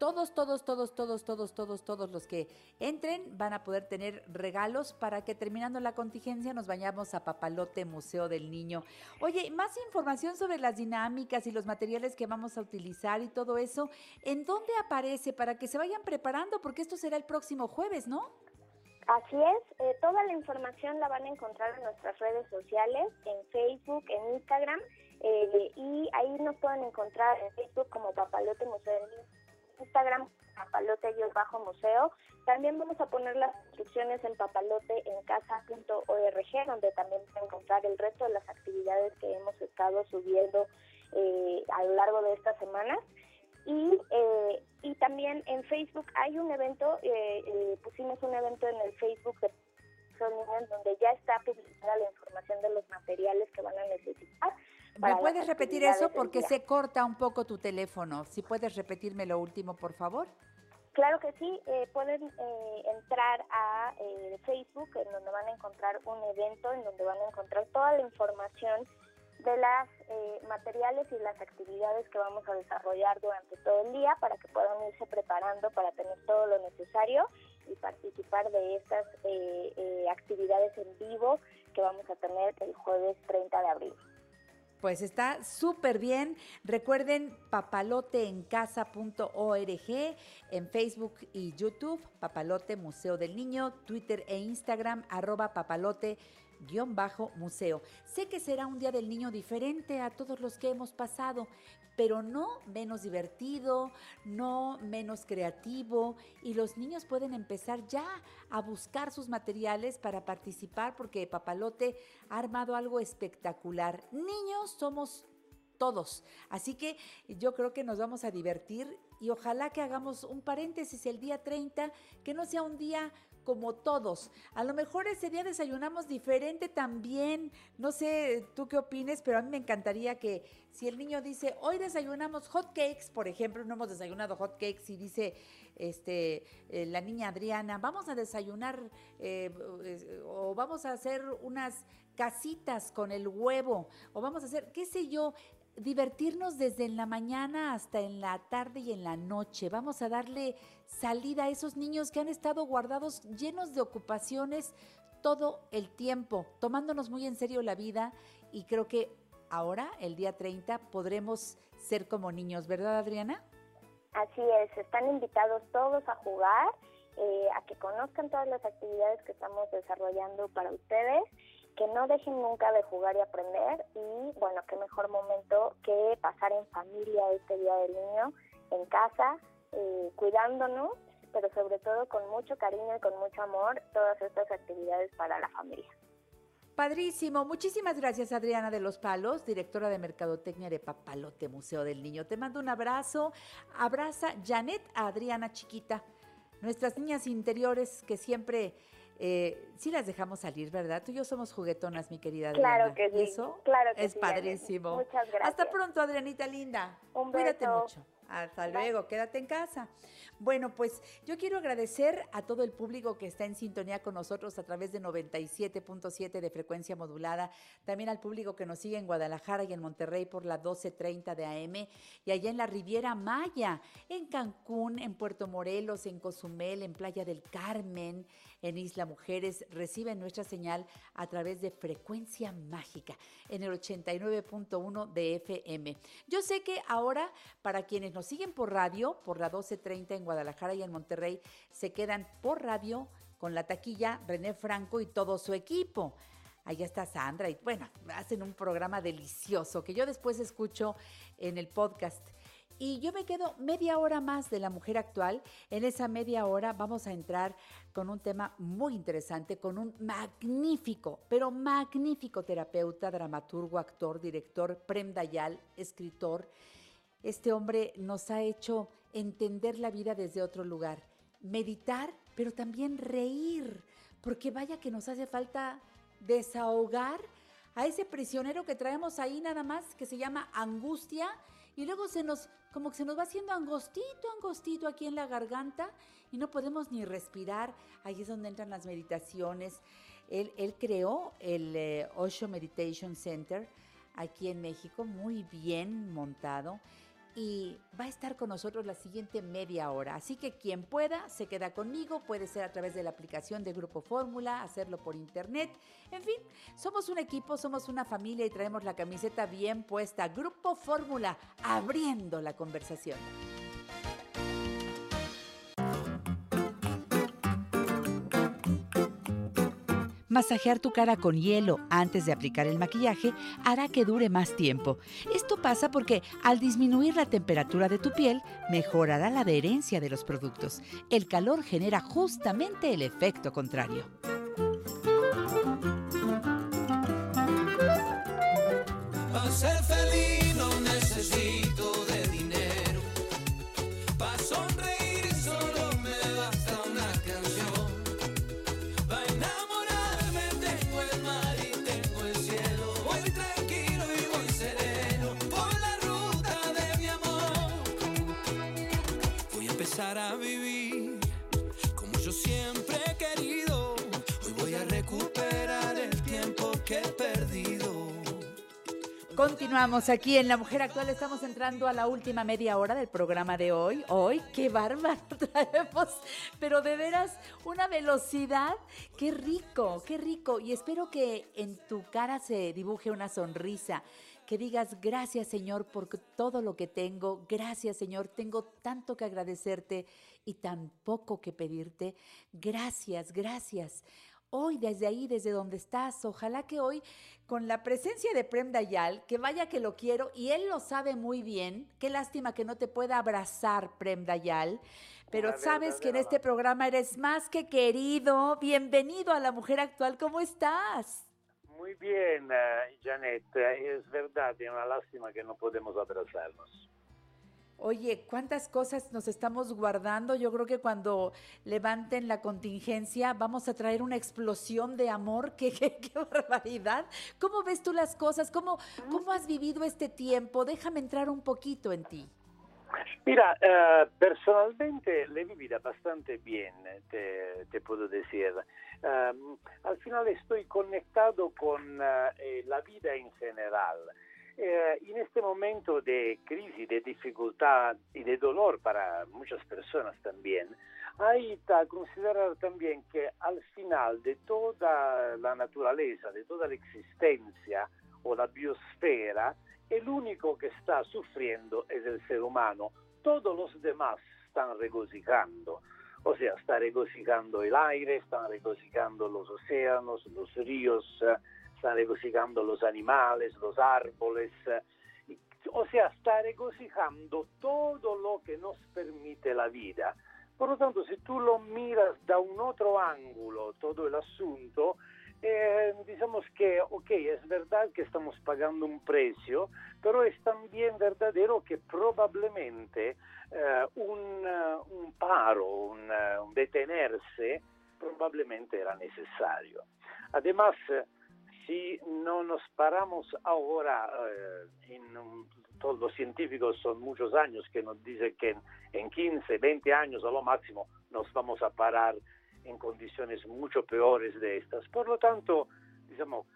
todos, todos, todos, todos, todos, todos, todos los que entren van a poder tener regalos para que terminando la contingencia nos vayamos a Papalote Museo del Niño. Oye, más información sobre las dinámicas y los materiales que vamos a utilizar y todo eso, ¿en dónde aparece para que se vayan preparando? Porque esto será el próximo jueves, ¿no? Así es, eh, toda la información la van a encontrar en nuestras redes sociales, en Facebook, en Instagram, eh, y ahí nos pueden encontrar en Facebook como Papalote Museo del Niño Instagram, papalote-museo. También vamos a poner las instrucciones en papaloteencasa.org, donde también pueden encontrar el resto de las actividades que hemos estado subiendo eh, a lo largo de estas semanas. Y, eh, y también en Facebook hay un evento, eh, pusimos un evento en el Facebook de donde ya está publicada la información de los materiales que van a necesitar ¿Me puedes repetir eso? Porque se corta un poco tu teléfono. Si puedes repetirme lo último, por favor. Claro que sí, eh, pueden eh, entrar a eh, Facebook, en donde van a encontrar un evento, en donde van a encontrar toda la información de los materiales y las actividades que vamos a desarrollar durante todo el día para que puedan irse preparando para tener todo lo necesario y participar de estas actividades en vivo que vamos a tener el jueves 30 de abril. Pues está súper bien. Recuerden papaloteencasa.org en Facebook y YouTube, Papalote Museo del Niño, Twitter e Instagram, arroba papalote museo. Sé que será un día del niño diferente a todos los que hemos pasado, pero no menos divertido, no menos creativo y los niños pueden empezar ya a buscar sus materiales para participar porque Papalote ha armado algo espectacular. Niños somos todos. Así que yo creo que nos vamos a divertir y ojalá que hagamos un paréntesis el día 30, que no sea un día como todos. A lo mejor ese día desayunamos diferente también. No sé tú qué opines, pero a mí me encantaría que si el niño dice, hoy desayunamos hot cakes, por ejemplo, no hemos desayunado hot cakes y dice este, eh, la niña Adriana, vamos a desayunar eh, o vamos a hacer unas casitas con el huevo o vamos a hacer, qué sé yo, divertirnos desde en la mañana hasta en la tarde y en la noche. Vamos a darle salida a esos niños que han estado guardados llenos de ocupaciones todo el tiempo, tomándonos muy en serio la vida y creo que ahora, el día 30, podremos ser como niños, ¿verdad Adriana? Así es, están invitados todos a jugar, eh, a que conozcan todas las actividades que estamos desarrollando para ustedes que no dejen nunca de jugar y aprender y bueno, qué mejor momento que pasar en familia este Día del Niño, en casa, eh, cuidándonos, pero sobre todo con mucho cariño y con mucho amor todas estas actividades para la familia. Padrísimo. Muchísimas gracias, Adriana de los Palos, directora de Mercadotecnia de Papalote Museo del Niño. Te mando un abrazo. Abraza Janet a Adriana Chiquita, nuestras niñas interiores que siempre eh, sí las dejamos salir, ¿verdad? Tú y yo somos juguetonas, mi querida Adriana. Claro que sí. ¿Y eso claro que es sí, padrísimo. Muchas gracias. Hasta pronto, Adrianita linda. Un Cuídate beso. mucho. Hasta luego, quédate en casa. Bueno, pues yo quiero agradecer a todo el público que está en sintonía con nosotros a través de 97.7 de frecuencia modulada, también al público que nos sigue en Guadalajara y en Monterrey por la 12.30 de AM y allá en la Riviera Maya, en Cancún, en Puerto Morelos, en Cozumel, en Playa del Carmen, en Isla Mujeres, reciben nuestra señal a través de frecuencia mágica en el 89.1 de FM. Yo sé que ahora, para quienes nos siguen por radio, por la 12.30 en Guadalajara y en Monterrey, se quedan por radio con la taquilla René Franco y todo su equipo. Allá está Sandra y bueno, hacen un programa delicioso que yo después escucho en el podcast. Y yo me quedo media hora más de la mujer actual. En esa media hora vamos a entrar con un tema muy interesante, con un magnífico, pero magnífico terapeuta, dramaturgo, actor, director, Prem Dayal, escritor. Este hombre nos ha hecho entender la vida desde otro lugar, meditar, pero también reír, porque vaya que nos hace falta desahogar a ese prisionero que traemos ahí nada más, que se llama angustia, y luego se nos, como que se nos va haciendo angostito, angostito aquí en la garganta, y no podemos ni respirar. Ahí es donde entran las meditaciones. Él, él creó el eh, Osho Meditation Center aquí en México, muy bien montado y va a estar con nosotros la siguiente media hora. Así que quien pueda, se queda conmigo, puede ser a través de la aplicación de Grupo Fórmula, hacerlo por internet. En fin, somos un equipo, somos una familia y traemos la camiseta bien puesta. Grupo Fórmula, abriendo la conversación. Masajear tu cara con hielo antes de aplicar el maquillaje hará que dure más tiempo. Esto pasa porque al disminuir la temperatura de tu piel, mejorará la adherencia de los productos. El calor genera justamente el efecto contrario. Continuamos aquí en La Mujer Actual. Estamos entrando a la última media hora del programa de hoy. Hoy, qué bárbaro traemos. Pero de veras, una velocidad. Qué rico, qué rico. Y espero que en tu cara se dibuje una sonrisa. Que digas, gracias Señor por todo lo que tengo. Gracias Señor, tengo tanto que agradecerte y tan poco que pedirte. Gracias, gracias. Hoy desde ahí, desde donde estás, ojalá que hoy con la presencia de Prem Dayal, que vaya que lo quiero y él lo sabe muy bien, qué lástima que no te pueda abrazar Prem Dayal, pero sabes que en este programa eres más que querido. Bienvenido a la mujer actual, ¿cómo estás? Muy bien, eh, Janet, eh, es verdad, es una lástima que no podemos abrazarnos. Oye, ¿cuántas cosas nos estamos guardando? Yo creo que cuando levanten la contingencia vamos a traer una explosión de amor. ¡Qué, barbaridad! ¿Cómo ves tú las cosas? ¿Cómo, ¿Cómo has vivido este tiempo? Déjame entrar un poquito en ti. Mira, eh, personalmente le he vivido bastante bien, te, puedo decir. Eh, al final estoy conectado con eh, eh, la vida en general. Eh, en este momento de crisis, de dificultad y de dolor para muchas personas también, hay que considerar también que al final de toda la naturaleza, de toda la existencia o la biosfera, el único que está sufriendo es el ser humano. Todos los demás están regocijando. O sea, está regocijando el aire, están regocijando los océanos, los ríos, eh, están regocijando los animales, los árboles, o sea, está regocijando todo lo que nos permite la vida. Por lo tanto, si tú lo miras da un otro ángulo, todo el asunto, eh, digamos que, ok, es verdad que estamos pagando un precio, pero es también verdadero que probablemente eh, un, eh, un, paro, un, eh, un, detenerse, probablemente era necesario. Además, si no nos paramos ahora, eh, en todos los científicos son muchos años que nos dicen que en, en 15, 20 años a lo máximo nos vamos a parar en condiciones mucho peores de estas. Por lo tanto, digamos,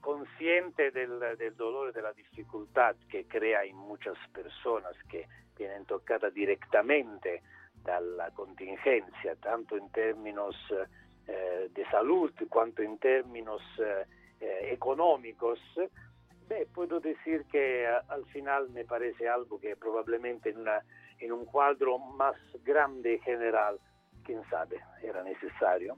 consciente del, del, dolor de la dificultad que crea en muchas personas que vienen tocadas directamente dalla contingencia, tanto en términos eh, de salud cuanto en términos eh, económicos, beh, puedo decir que al final me parece algo que probablemente en, una, en un cuadro más grande general quién sabe, era necesario.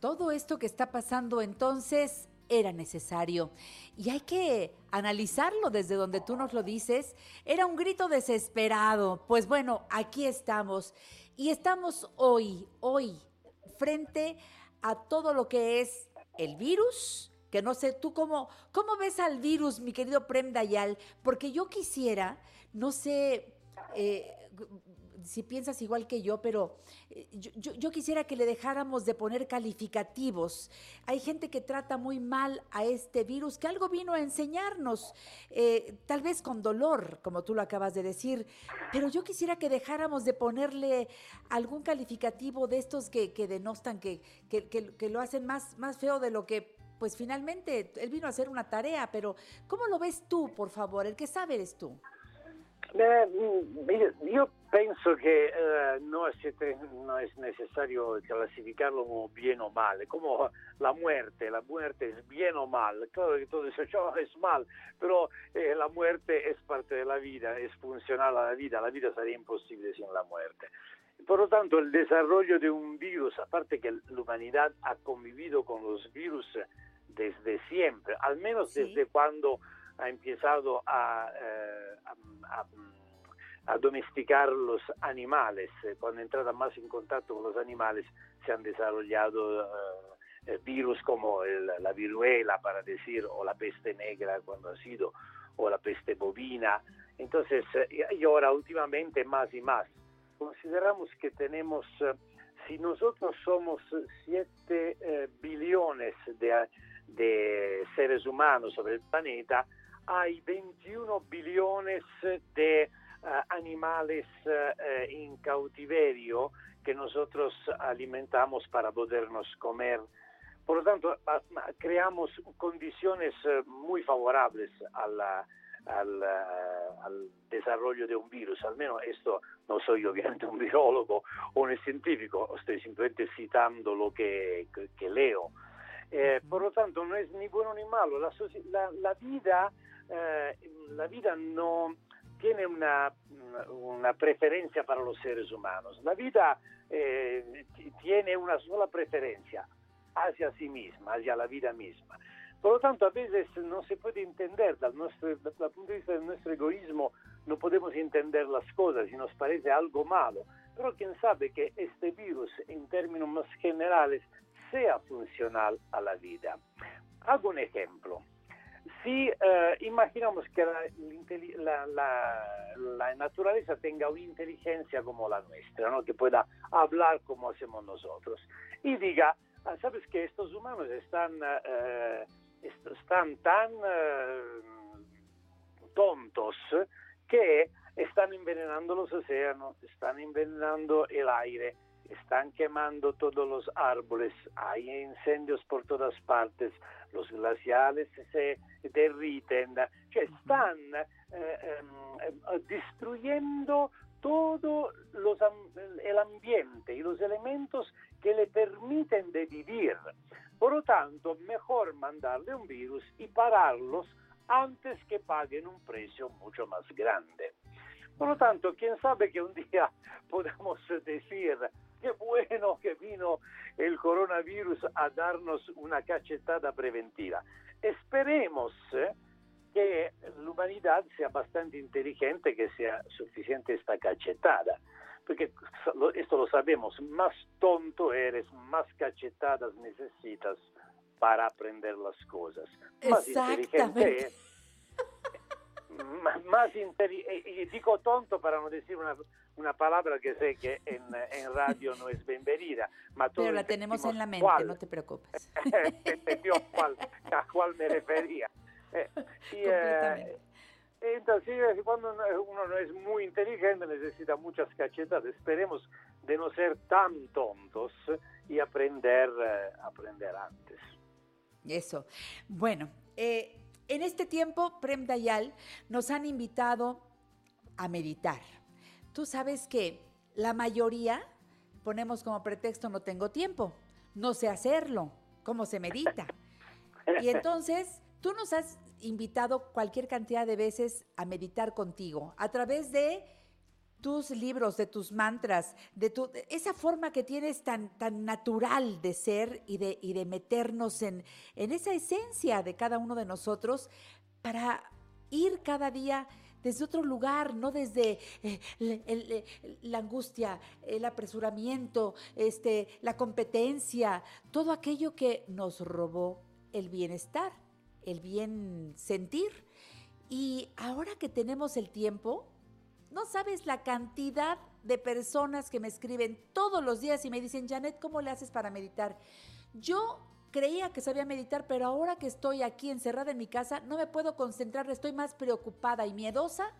Todo esto que está pasando entonces era necesario. Y hay que analizarlo desde donde tú nos lo dices. Era un grito desesperado. Pues bueno, aquí estamos. Y estamos hoy, hoy, frente a todo lo que es el virus, que no sé, tú cómo, cómo ves al virus, mi querido Prem Dayal, porque yo quisiera, no sé, eh, si piensas igual que yo, pero eh, yo, yo, yo, quisiera que le dejáramos de poner calificativos. Hay gente que trata muy mal a este virus, que algo vino a enseñarnos, eh, tal vez con dolor, como tú lo acabas de decir, pero yo quisiera que dejáramos de ponerle algún calificativo de estos que, denostan, que, que, que, lo hacen más, más feo de lo que pues finalmente él vino a hacer una tarea, pero ¿cómo lo ves tú, por favor? El que sabe eres tú. Eh, io penso che eh, no, es, no, es, necesario clasificarlo como bien o mal, como la muerte, la muerte es bien o mal, claro que todo eso es mal, pero eh, la muerte es parte de la vida, es funcional a la vida, la vida sería imposible sin la muerte. Por lo tanto, el desarrollo de un virus, aparte que la humanidad ha convivido con los virus desde siempre, al menos ¿Sí? desde cuando ha empezado a, eh, a, a, a, domesticar los animales. Cuando ha entrado más en contacto con los animales se han desarrollado uh, virus como el, la viruela, para decir, o la peste negra cuando ha sido, o la peste bovina. Entonces, y ahora últimamente más y más. Consideramos que tenemos, si nosotros somos 7 eh, billones de, de seres humanos sobre el planeta, hay 21 billones de animales uh, en cautiverio que nosotros alimentamos para podernos comer. Por lo tanto, creamos condiciones muy favorables al, al, desarrollo de un virus. Al menos esto no soy obviamente un biólogo o un científico, estoy simplemente citando lo que, que, que leo. Eh, por lo tanto, no es ni bueno ni malo. La, la, la vida eh, la vida no tiene una, una, preferencia para los seres humanos. La vida eh, tiene una sola preferencia hacia sí misma, hacia la vida misma. Por lo tanto, a veces no se puede entender, dal, nuestro, dal punto de vista del nuestro egoísmo, no podemos entender las cosas y nos parece algo malo. Pero quién sabe que este virus, en términos más generales, sea funcional a la. Hago un ejemplo. Si eh, imaginamos que la, la, la, naturaleza tenga una inteligencia como la nuestra, ¿no? que pueda hablar como hacemos nosotros, y diga, ah, sabes que estos humanos están, eh, tan eh, tontos que están envenenando los océanos, están envenenando el aire, están quemando todos los árboles, hay incendios por todas partes, los glaciales se derriten, cioè están eh, eh, destruyendo todo los, el ambiente y los elementos que le permiten de vivir. Por lo tanto, mejor mandarle un virus y pararlos antes que paguen un precio mucho más grande. Por lo tanto, quién sabe que un día podamos decir, qué bueno que vino el coronavirus a darnos una cachetada preventiva. Esperemos que la sea bastante inteligente, que sea suficiente esta cachetada. Porque lo- esto lo sabemos, más tonto eres, más cachetadas necesitas para aprender las cosas. Más inteligente es, más y- y digo tonto para no decir una, una palabra que sé que en, en radio no es bienvenida, ma Pero la tenemos en la mente, cuál. no te preocupes. entendió cuál, a cuál me refería. Eh, y, eh, entonces, cuando uno no es muy inteligente, necesita muchas cachetadas. Esperemos de no ser tan tontos y aprender, eh, aprender antes. Eso. Bueno, eh, en este tiempo, Prem Dayal, nos han invitado a meditar. Tú sabes que la mayoría ponemos como pretexto no tengo tiempo, no sé hacerlo, cómo se medita. Y entonces tú nos has invitado cualquier cantidad de veces a meditar contigo a través de tus libros, de tus mantras, de tu, esa forma que tienes tan, tan natural de ser y de, y de meternos en, en esa esencia de cada uno de nosotros para ir cada día desde otro lugar, no desde eh, la angustia, el apresuramiento, este, la competencia, todo aquello que nos robó el bienestar, el bien sentir. Y ahora que tenemos el tiempo, no sabes la cantidad de personas que me escriben todos los días y me dicen, Janet, ¿cómo le haces para meditar? Yo creía que sabía meditar, pero ahora que estoy aquí encerrada en mi casa, no me puedo concentrar, estoy más preocupada y miedosa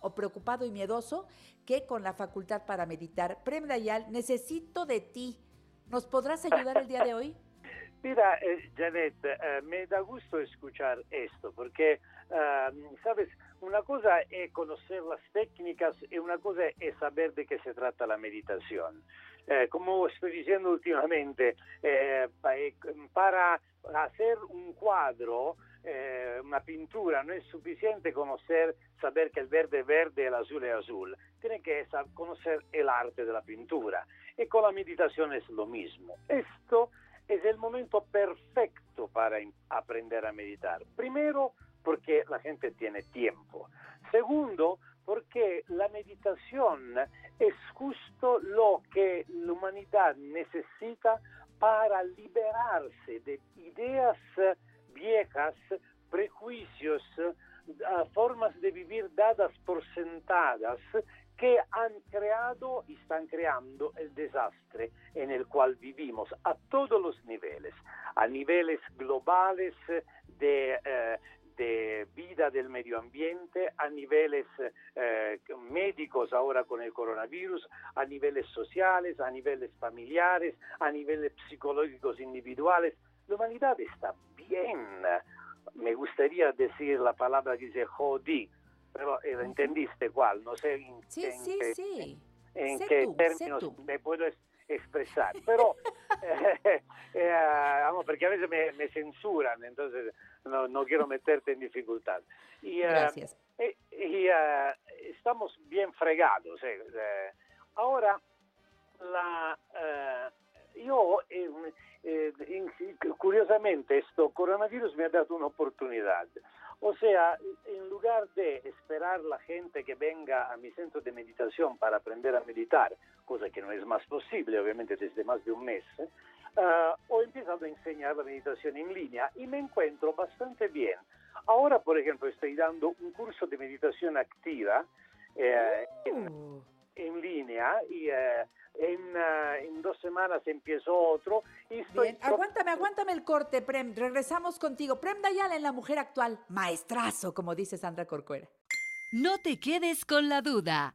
o preocupado y miedoso que con la facultad para meditar. Prem Dayal, necesito de ti. ¿Nos podrás ayudar el día de hoy? Mira, eh, Janet, eh, me da gusto escuchar esto, porque, ah, sabes, una cosa es conocer las técnicas y una cosa es saber de qué se trata la meditación. Eh, como estoy diciendo últimamente, eh, eh, para hacer un cuadro, eh, una pintura, no es suficiente conocer, saber que el verde es verde y el azul es azul. Tiene que conocer el arte de la pintura. Y con la meditación es lo mismo. Esto es el momento perfecto para aprender a meditar. Primero, porque la gente tiene tiempo. Segundo, porque la meditación es justo lo que la humanidad necesita para liberarse de ideas viejas, prejuicios, formas de vivir dadas por sentadas que han creado y están creando el desastre en el cual vivimos a todos los niveles, a niveles globales de, eh, de vida del medio ambiente, a niveles eh, médicos ahora con el coronavirus, a niveles sociales, a niveles familiares, a niveles psicológicos individuales. La humanidad está bien. Me gustaría decir la palabra que dice jodí, pero eh, entendiste cuál, no sé en, Sí, en sí, qué, sí. en qué tú, términos me puedo es- expresar. Pero, eh, eh, vamos, porque a veces me, me censuran, entonces no, no quiero meterte en dificultad. Y, eh, Gracias. y, eh, estamos bien fregados. eh. Ahora, la, yo, eh, eh, curiosamente, esto coronavirus me ha dado una oportunidad. O sea, en lugar de esperar la gente que venga a mi centro de meditación para aprender a meditar, cosa que no es más posible, obviamente, desde más de un mes, eh, ho empezado a enseñar la meditación en línea y me encuentro bastante bien. Ahora, por ejemplo, estoy dando un curso de meditación activa eh, en, Uh, en línea y eh, en, en dos semanas empiezo otro y estoy Bien, aguántame, aguántame el corte, Prem. Regresamos contigo. Prem Dayal en La Mujer Actual. Maestrazo, como dice Sandra Corcuera. No te quedes con la duda.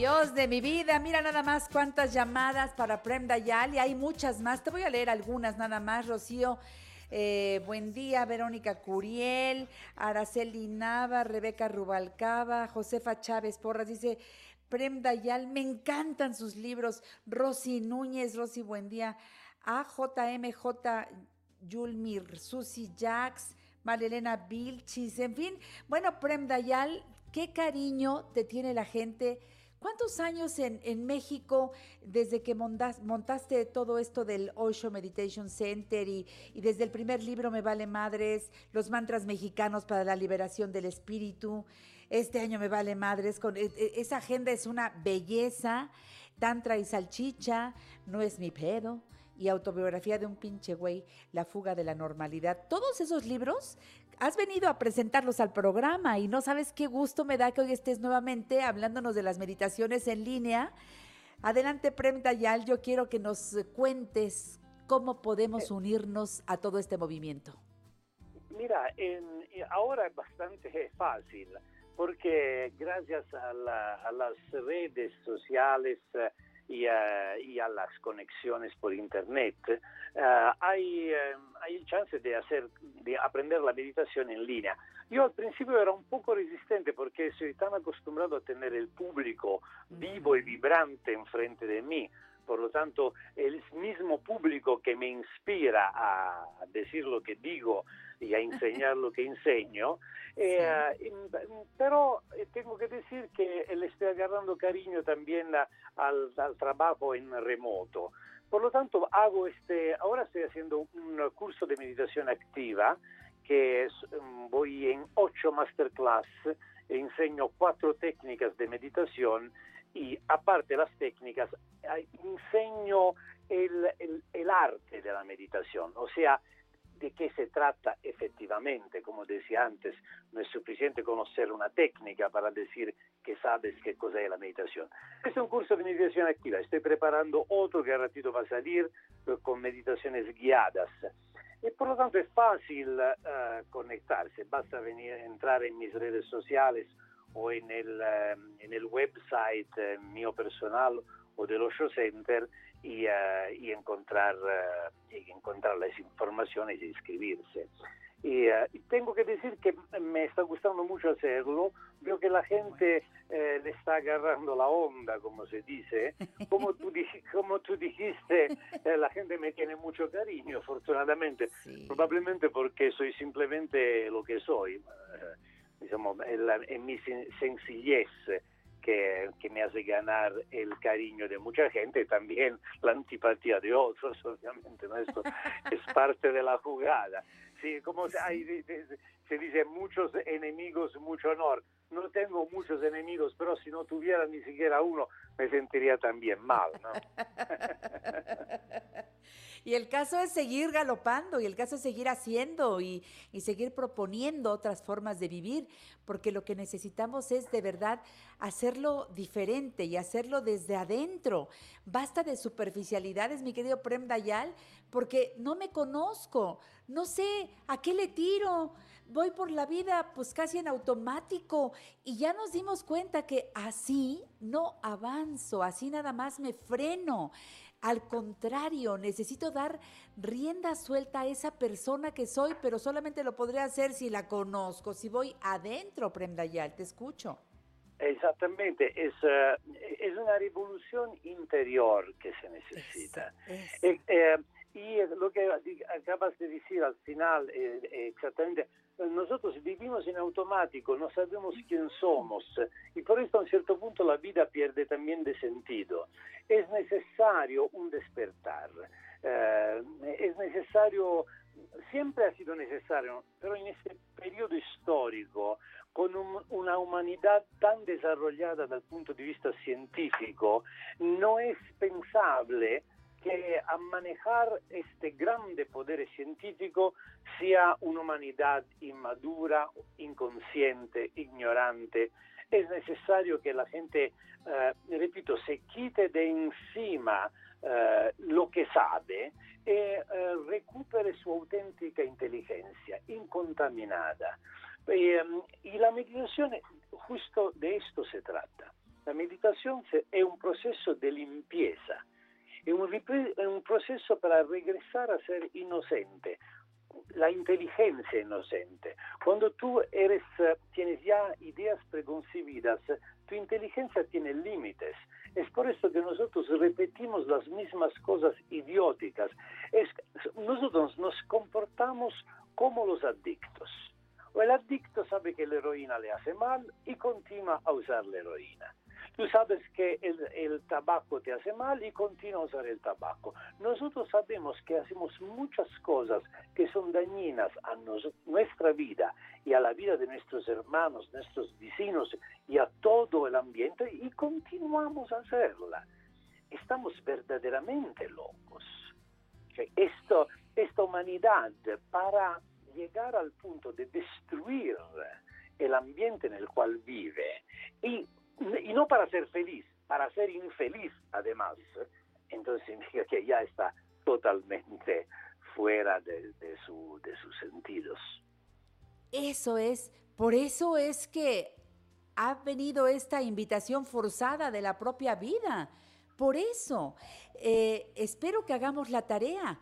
Dios de mi vida, mira nada más cuántas llamadas para Prem Dayal y hay muchas más. Te voy a leer algunas nada más, Rocío. Eh, buen día, Verónica Curiel, Araceli Nava, Rebeca Rubalcaba, Josefa Chávez Porras, dice Prem Dayal, me encantan sus libros. Rosy Núñez, Rosy, buen día. AJMJ Yulmir, Susi Jax, Marilena Vilchis, en fin. Bueno, Prem Dayal, qué cariño te tiene la gente. ¿Cuántos años en, México desde que montas- montaste todo esto del Osho Meditation Center y, y desde el primer libro Me Vale Madres, los mantras mexicanos para la liberación del espíritu? Este año Me Vale Madres, con, e- e- esa agenda es una belleza. Tantra y salchicha, no es mi pedo. Y autobiografía de un pinche güey, La fuga de la normalidad. Todos esos libros has venido a presentarlos al programa y no sabes qué gusto me da que hoy estés nuevamente hablándonos de las meditaciones en línea. Adelante, Prem Dayal, yo quiero que nos cuentes cómo podemos unirnos a todo este movimiento. Mira, en- ahora es bastante fácil porque gracias a, la- a las redes sociales eh, y a, y a las conexiones por internet eh, hay, eh, hay chance de hacer de aprender la meditación en línea. Yo al principio era un poco resistente porque soy tan acostumbrado a tener el público vivo y vibrante enfrente de mí. Por lo tanto, el mismo público que me inspira a decir lo que digo y a enseñar lo que enseño, eh, em, pero eh, tengo que decir que le estoy agarrando cariño también a- al, al trabajo en remoto. Por lo tanto, hago este, ahora estoy haciendo un curso de meditación activa que es, mm, voy en ocho masterclass, e enseño cuatro técnicas de meditación y aparte de las técnicas, enseño el, el- el arte de la meditación, o sea, de qué se trata efectivamente. Como decía antes, no es suficiente conocer una técnica para decir que sabes cosa es la meditación. Este es un curso de meditación activa. Estoy preparando otro que a ratito va a salir eh, con meditaciones guiadas. Y por lo tanto es fácil eh, conectarse. Basta venir, entrar en mis redes sociales o en el, eh, en el website eh, mío personal o del Osho Center y, eh, y encontrar, eh, y encontrar las informaciones y inscribirse. Y, y tengo que decir que me está gustando mucho hacerlo. Veo que la gente eh, le está agarrando la onda, como se dice. Como tú, como tú dijiste, eh, la gente me tiene mucho cariño, afortunadamente. Probablemente porque soy simplemente lo que soy. En, la- en mi sen- sencillez que, que me hace ganar el cariño de mucha gente y también la antipatía de otros, obviamente, ¿no? Esto es parte de la jugada. Sí, como se, hay- se dice, muchos enemigos, mucho honor. No tengo muchos enemigos, pero si no tuviera ni siquiera uno, me sentiría también mal, ¿no? Y el caso es seguir galopando y el caso es seguir haciendo y, y seguir proponiendo otras formas de vivir, porque lo que necesitamos es de verdad hacerlo diferente y hacerlo desde adentro. Basta de superficialidades, mi querido Prem Dayal, porque no me conozco, no sé a qué le tiro. Voy por la vida pues casi en automático y ya nos dimos cuenta que así no avanzo, así nada más me freno. Al contrario, necesito dar rienda suelta a esa persona que soy, pero solamente lo podré hacer si la conozco, si voy adentro, Prem Dayal, te escucho. Exactamente, es, eh, es una revolución interior que se necesita. Eh, eh, y lo que acabas de decir al final, eh, eh, exactamente, nosotros vivimos en automático, no sabemos quién somos. Y por esto a un cierto punto la vida pierde también de sentido. Es necesario un despertar, eh, es necesario, siempre ha sido necesario, pero en este periodo histórico, con un- una humanidad tan desarrollada dal punto di vista científico, no es pensable que a manejar este grande poder científico sia un'umanità inmadura, inconsciente, ignorante. Es necesario que la gente, eh, repito, se quite de encima eh, lo que sabe e eh, recupere su auténtica inteligencia, incontaminada. Eh, y la meditación, justo de esto se trata. La meditación è un processo di limpieza, è un, è un regresar a ser inocente, la inteligencia inocente. Cuando tú eres, eh, tienes ya ideas preconcebidas, tu inteligencia tiene límites. Es por eso que nosotros repetimos las mismas cosas idióticas. Nosotros nos comportamos como los adictos. O el adicto sabe que la heroína le hace mal y continúa a usar la heroína. Tú sabes que el, el tabaco te hace mal y continúa a usar el tabaco. Nosotros sabemos que hacemos muchas cosas que son dañinas a nos- nuestra vida y a la vida de nuestros hermanos, nuestros vecinos y a todo el ambiente y continuamos a hacerla. Estamos verdaderamente locos. Esto, esta humanidad para llegar al punto de destruir el ambiente en el cual vive y, y no para ser feliz, para ser infeliz además, entonces significa que ya está totalmente fuera de, de su- de sus sentidos. Eso es, por eso es que ha venido esta invitación forzada de la propia vida. Por eso, eh, espero que hagamos la tarea.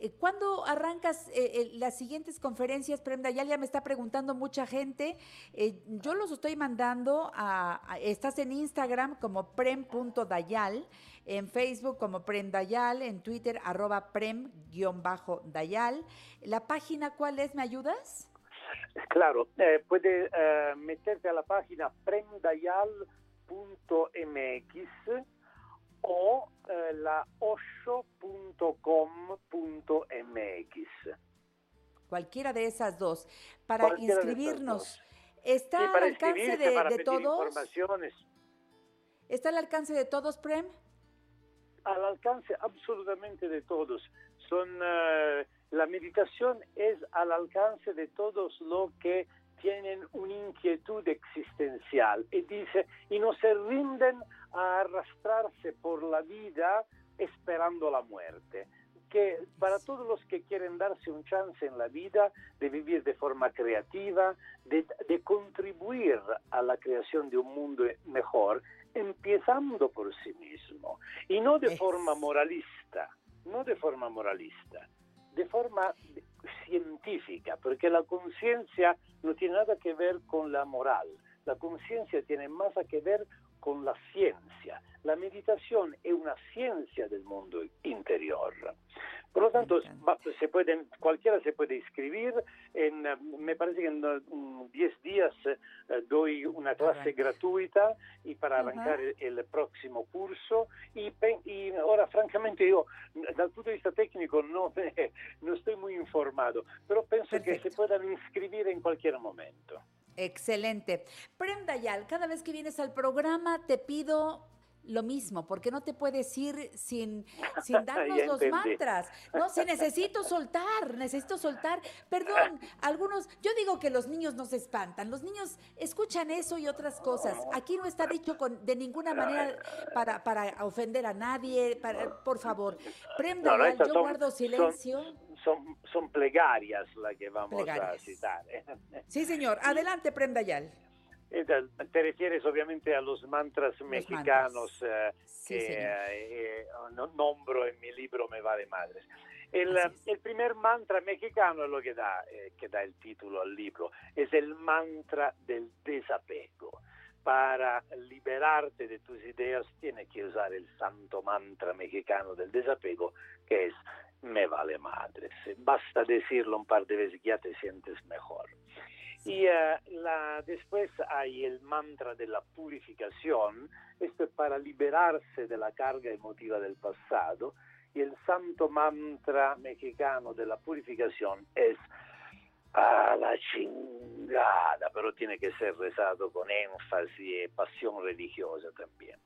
Eh, ¿Cuándo arrancas eh, eh, las siguientes conferencias, Prem Ya ya me está preguntando mucha gente. Eh, yo los estoy mandando a, Estás en Instagram como prem.dayal, en Facebook como Prem Dayal, en Twitter arroba prem-dayal. ¿La página cuál es? ¿Me ayudas? Claro, eh, puede meterte a la página premdayal.mx o eh, la osho.com.mx. Cualquiera de esas dos. Para Cualquiera inscribirnos. dos. ¿Está Sí, al alcance de, para de pedir todos? informaciones. ¿Está al alcance de todos, Prem? al alcance absolutamente de todos. Son eh, la meditación es al alcance de todos los que tienen una inquietud existencial y dice y no se rinden a arrastrarse por la vida esperando la muerte. Que para todos los que quieren darse un chance en la vida de vivir de forma creativa, de, de contribuir a la creación de un mundo mejor, empezando por sí mismo. Y no de forma moralista, no de forma moralista, de forma científica, porque la conciencia no tiene nada que ver con la moral, la conciencia tiene más a que ver con la ciencia. La meditación es una ciencia del mundo interior. Por lo tanto, se pueden, cualquiera se puede inscribir. En, eh, me parece que en eh, mm, 10 días eh, doy una clase gratuita y para arrancar el, próximo curso. Y, y ahora, francamente, yo, dal punto de vista técnico, no, no estoy muy informado, pero pienso que se puedan inscribir en cualquier momento. Excelente. Prem Dayal, cada vez que vienes al programa te pido lo mismo, porque no te puedes ir sin, sin darnos los mantras. No, si necesito soltar, necesito soltar. Perdón, algunos, yo digo que los niños no se espantan, los niños escuchan eso y otras cosas. Aquí no está dicho con, de ninguna manera para, para ofender a nadie, para, por favor. Prem No, yo son- guardo silencio. Son, son plegarias las que vamos a citar. ¿eh? Sí, señor. Adelante, Prem Dayal. Eh, Te refieres obviamente a los mantras mexicanos eh, Sí, que eh, eh, no- nombro en mi libro Me vale madres. El, el primer mantra mexicano es lo que da, eh, que da el título al libro, es el mantra del desapego. Para liberarte de tus ideas tienes que usar el santo mantra mexicano del desapego, que es me vale madres. Basta decirlo un par de veces que ya te sientes mejor. Y eh, la, después hay el mantra de la purificación, esto es para liberarse de la carga emotiva del pasado, y el santo mantra mexicano de la purificación es a la chingada, pero tiene que ser rezado con énfasis y pasión religiosa también.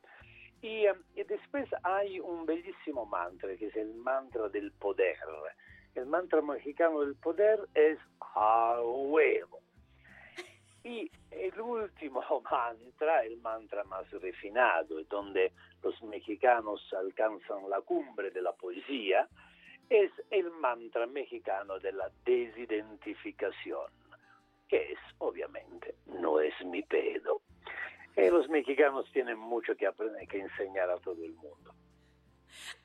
Y, eh, y después hay un bellísimo mantra que es el mantra del poder. El mantra mexicano del poder es a huevo. Y el último mantra, el mantra más refinado, donde los mexicanos alcanzan la cumbre de la poesía, es el mantra mexicano de la desidentificación, que es obviamente no es mi pedo. que los mexicanos tienen mucho que aprender, que enseñar a todo el mundo.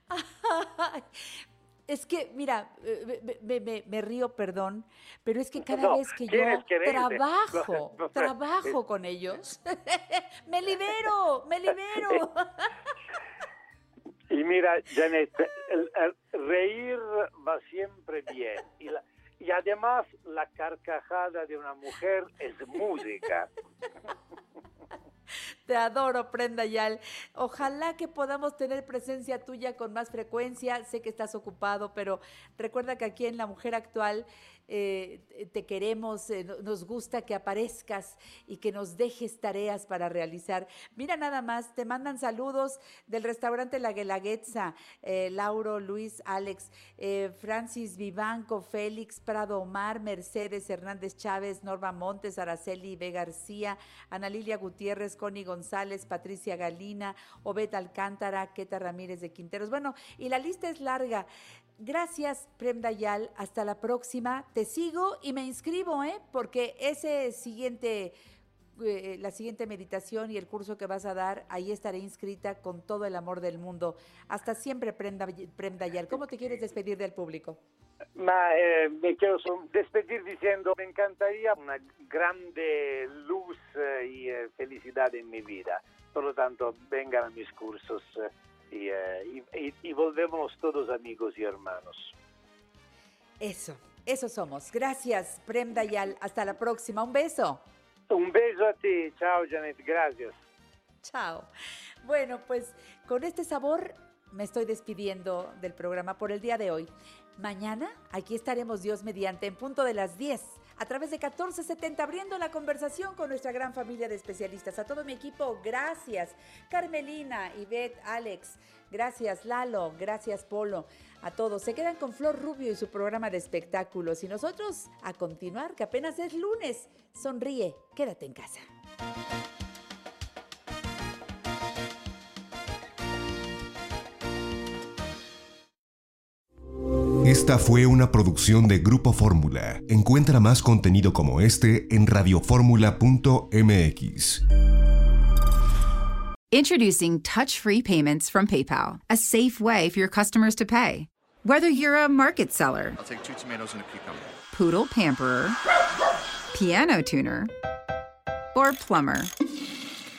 Es que, mira, eh, me, me- me río, perdón, pero es que cada No, vez que yo trabajo, No, no, trabajo con ellos, me libero, me libero. Y mira, Janet, el- el reír va siempre bien. Y, la- y además la carcajada de una mujer es música. Te adoro, Prenda Yal. Ojalá que podamos tener presencia tuya con más frecuencia. Sé que estás ocupado, pero recuerda que aquí en La Mujer Actual eh, te queremos, eh, no- nos gusta que aparezcas y que nos dejes tareas para realizar. Mira nada más, te mandan saludos del restaurante La Guelaguetza, eh, Lauro, Luis, Alex, Francis Vivanco, Félix, Prado Omar, Mercedes Hernández Chávez, Norma Montes, Araceli B. García, Ana Lilia Gutiérrez, Connie González, Patricia Galina, Obed Alcántara, Queta Ramírez de Quinteros. Bueno, y la lista es larga. Gracias, Prem Dayal. Hasta la próxima. Te sigo y me inscribo, ¿eh? Porque ese siguiente, eh, la siguiente meditación y el curso que vas a dar, ahí estaré inscrita con todo el amor del mundo. Hasta siempre, Prem, Day- Prem Dayal. ¿Cómo te quieres despedir del público? Ma eh, me quiero despedir diciendo, me encantaría una grande luz eh, y eh, felicidad en mi vida. Por lo tanto, vengan a mis cursos eh, y, eh, y- y volvemos todos amigos y hermanos. Eso, eso somos. Gracias, Prem Dayal. Hasta la próxima. Un beso. Un beso a ti, chao Janet, gracias. Chao. Bueno, pues con este sabor me estoy despidiendo del programa por el día de hoy. Mañana aquí estaremos Dios mediante en punto de las 10 a través de 1470 abriendo la conversación con nuestra gran familia de especialistas. A todo mi equipo, gracias. Carmelina, Ivette, Alex, gracias Lalo, gracias Polo. A todos. Se quedan con Flor Rubio y su programa de espectáculos. Y nosotros a continuar, que apenas es lunes. Sonríe, quédate en casa. Esta fue una producción de Grupo Fórmula. Encuentra más contenido como este en radioformula.mx. Introducing touch free payments from PayPal, a safe way for your customers to pay. Whether you're a market seller, I'll take two tomatoes and a cucumber. poodle pamperer, piano tuner, or plumber.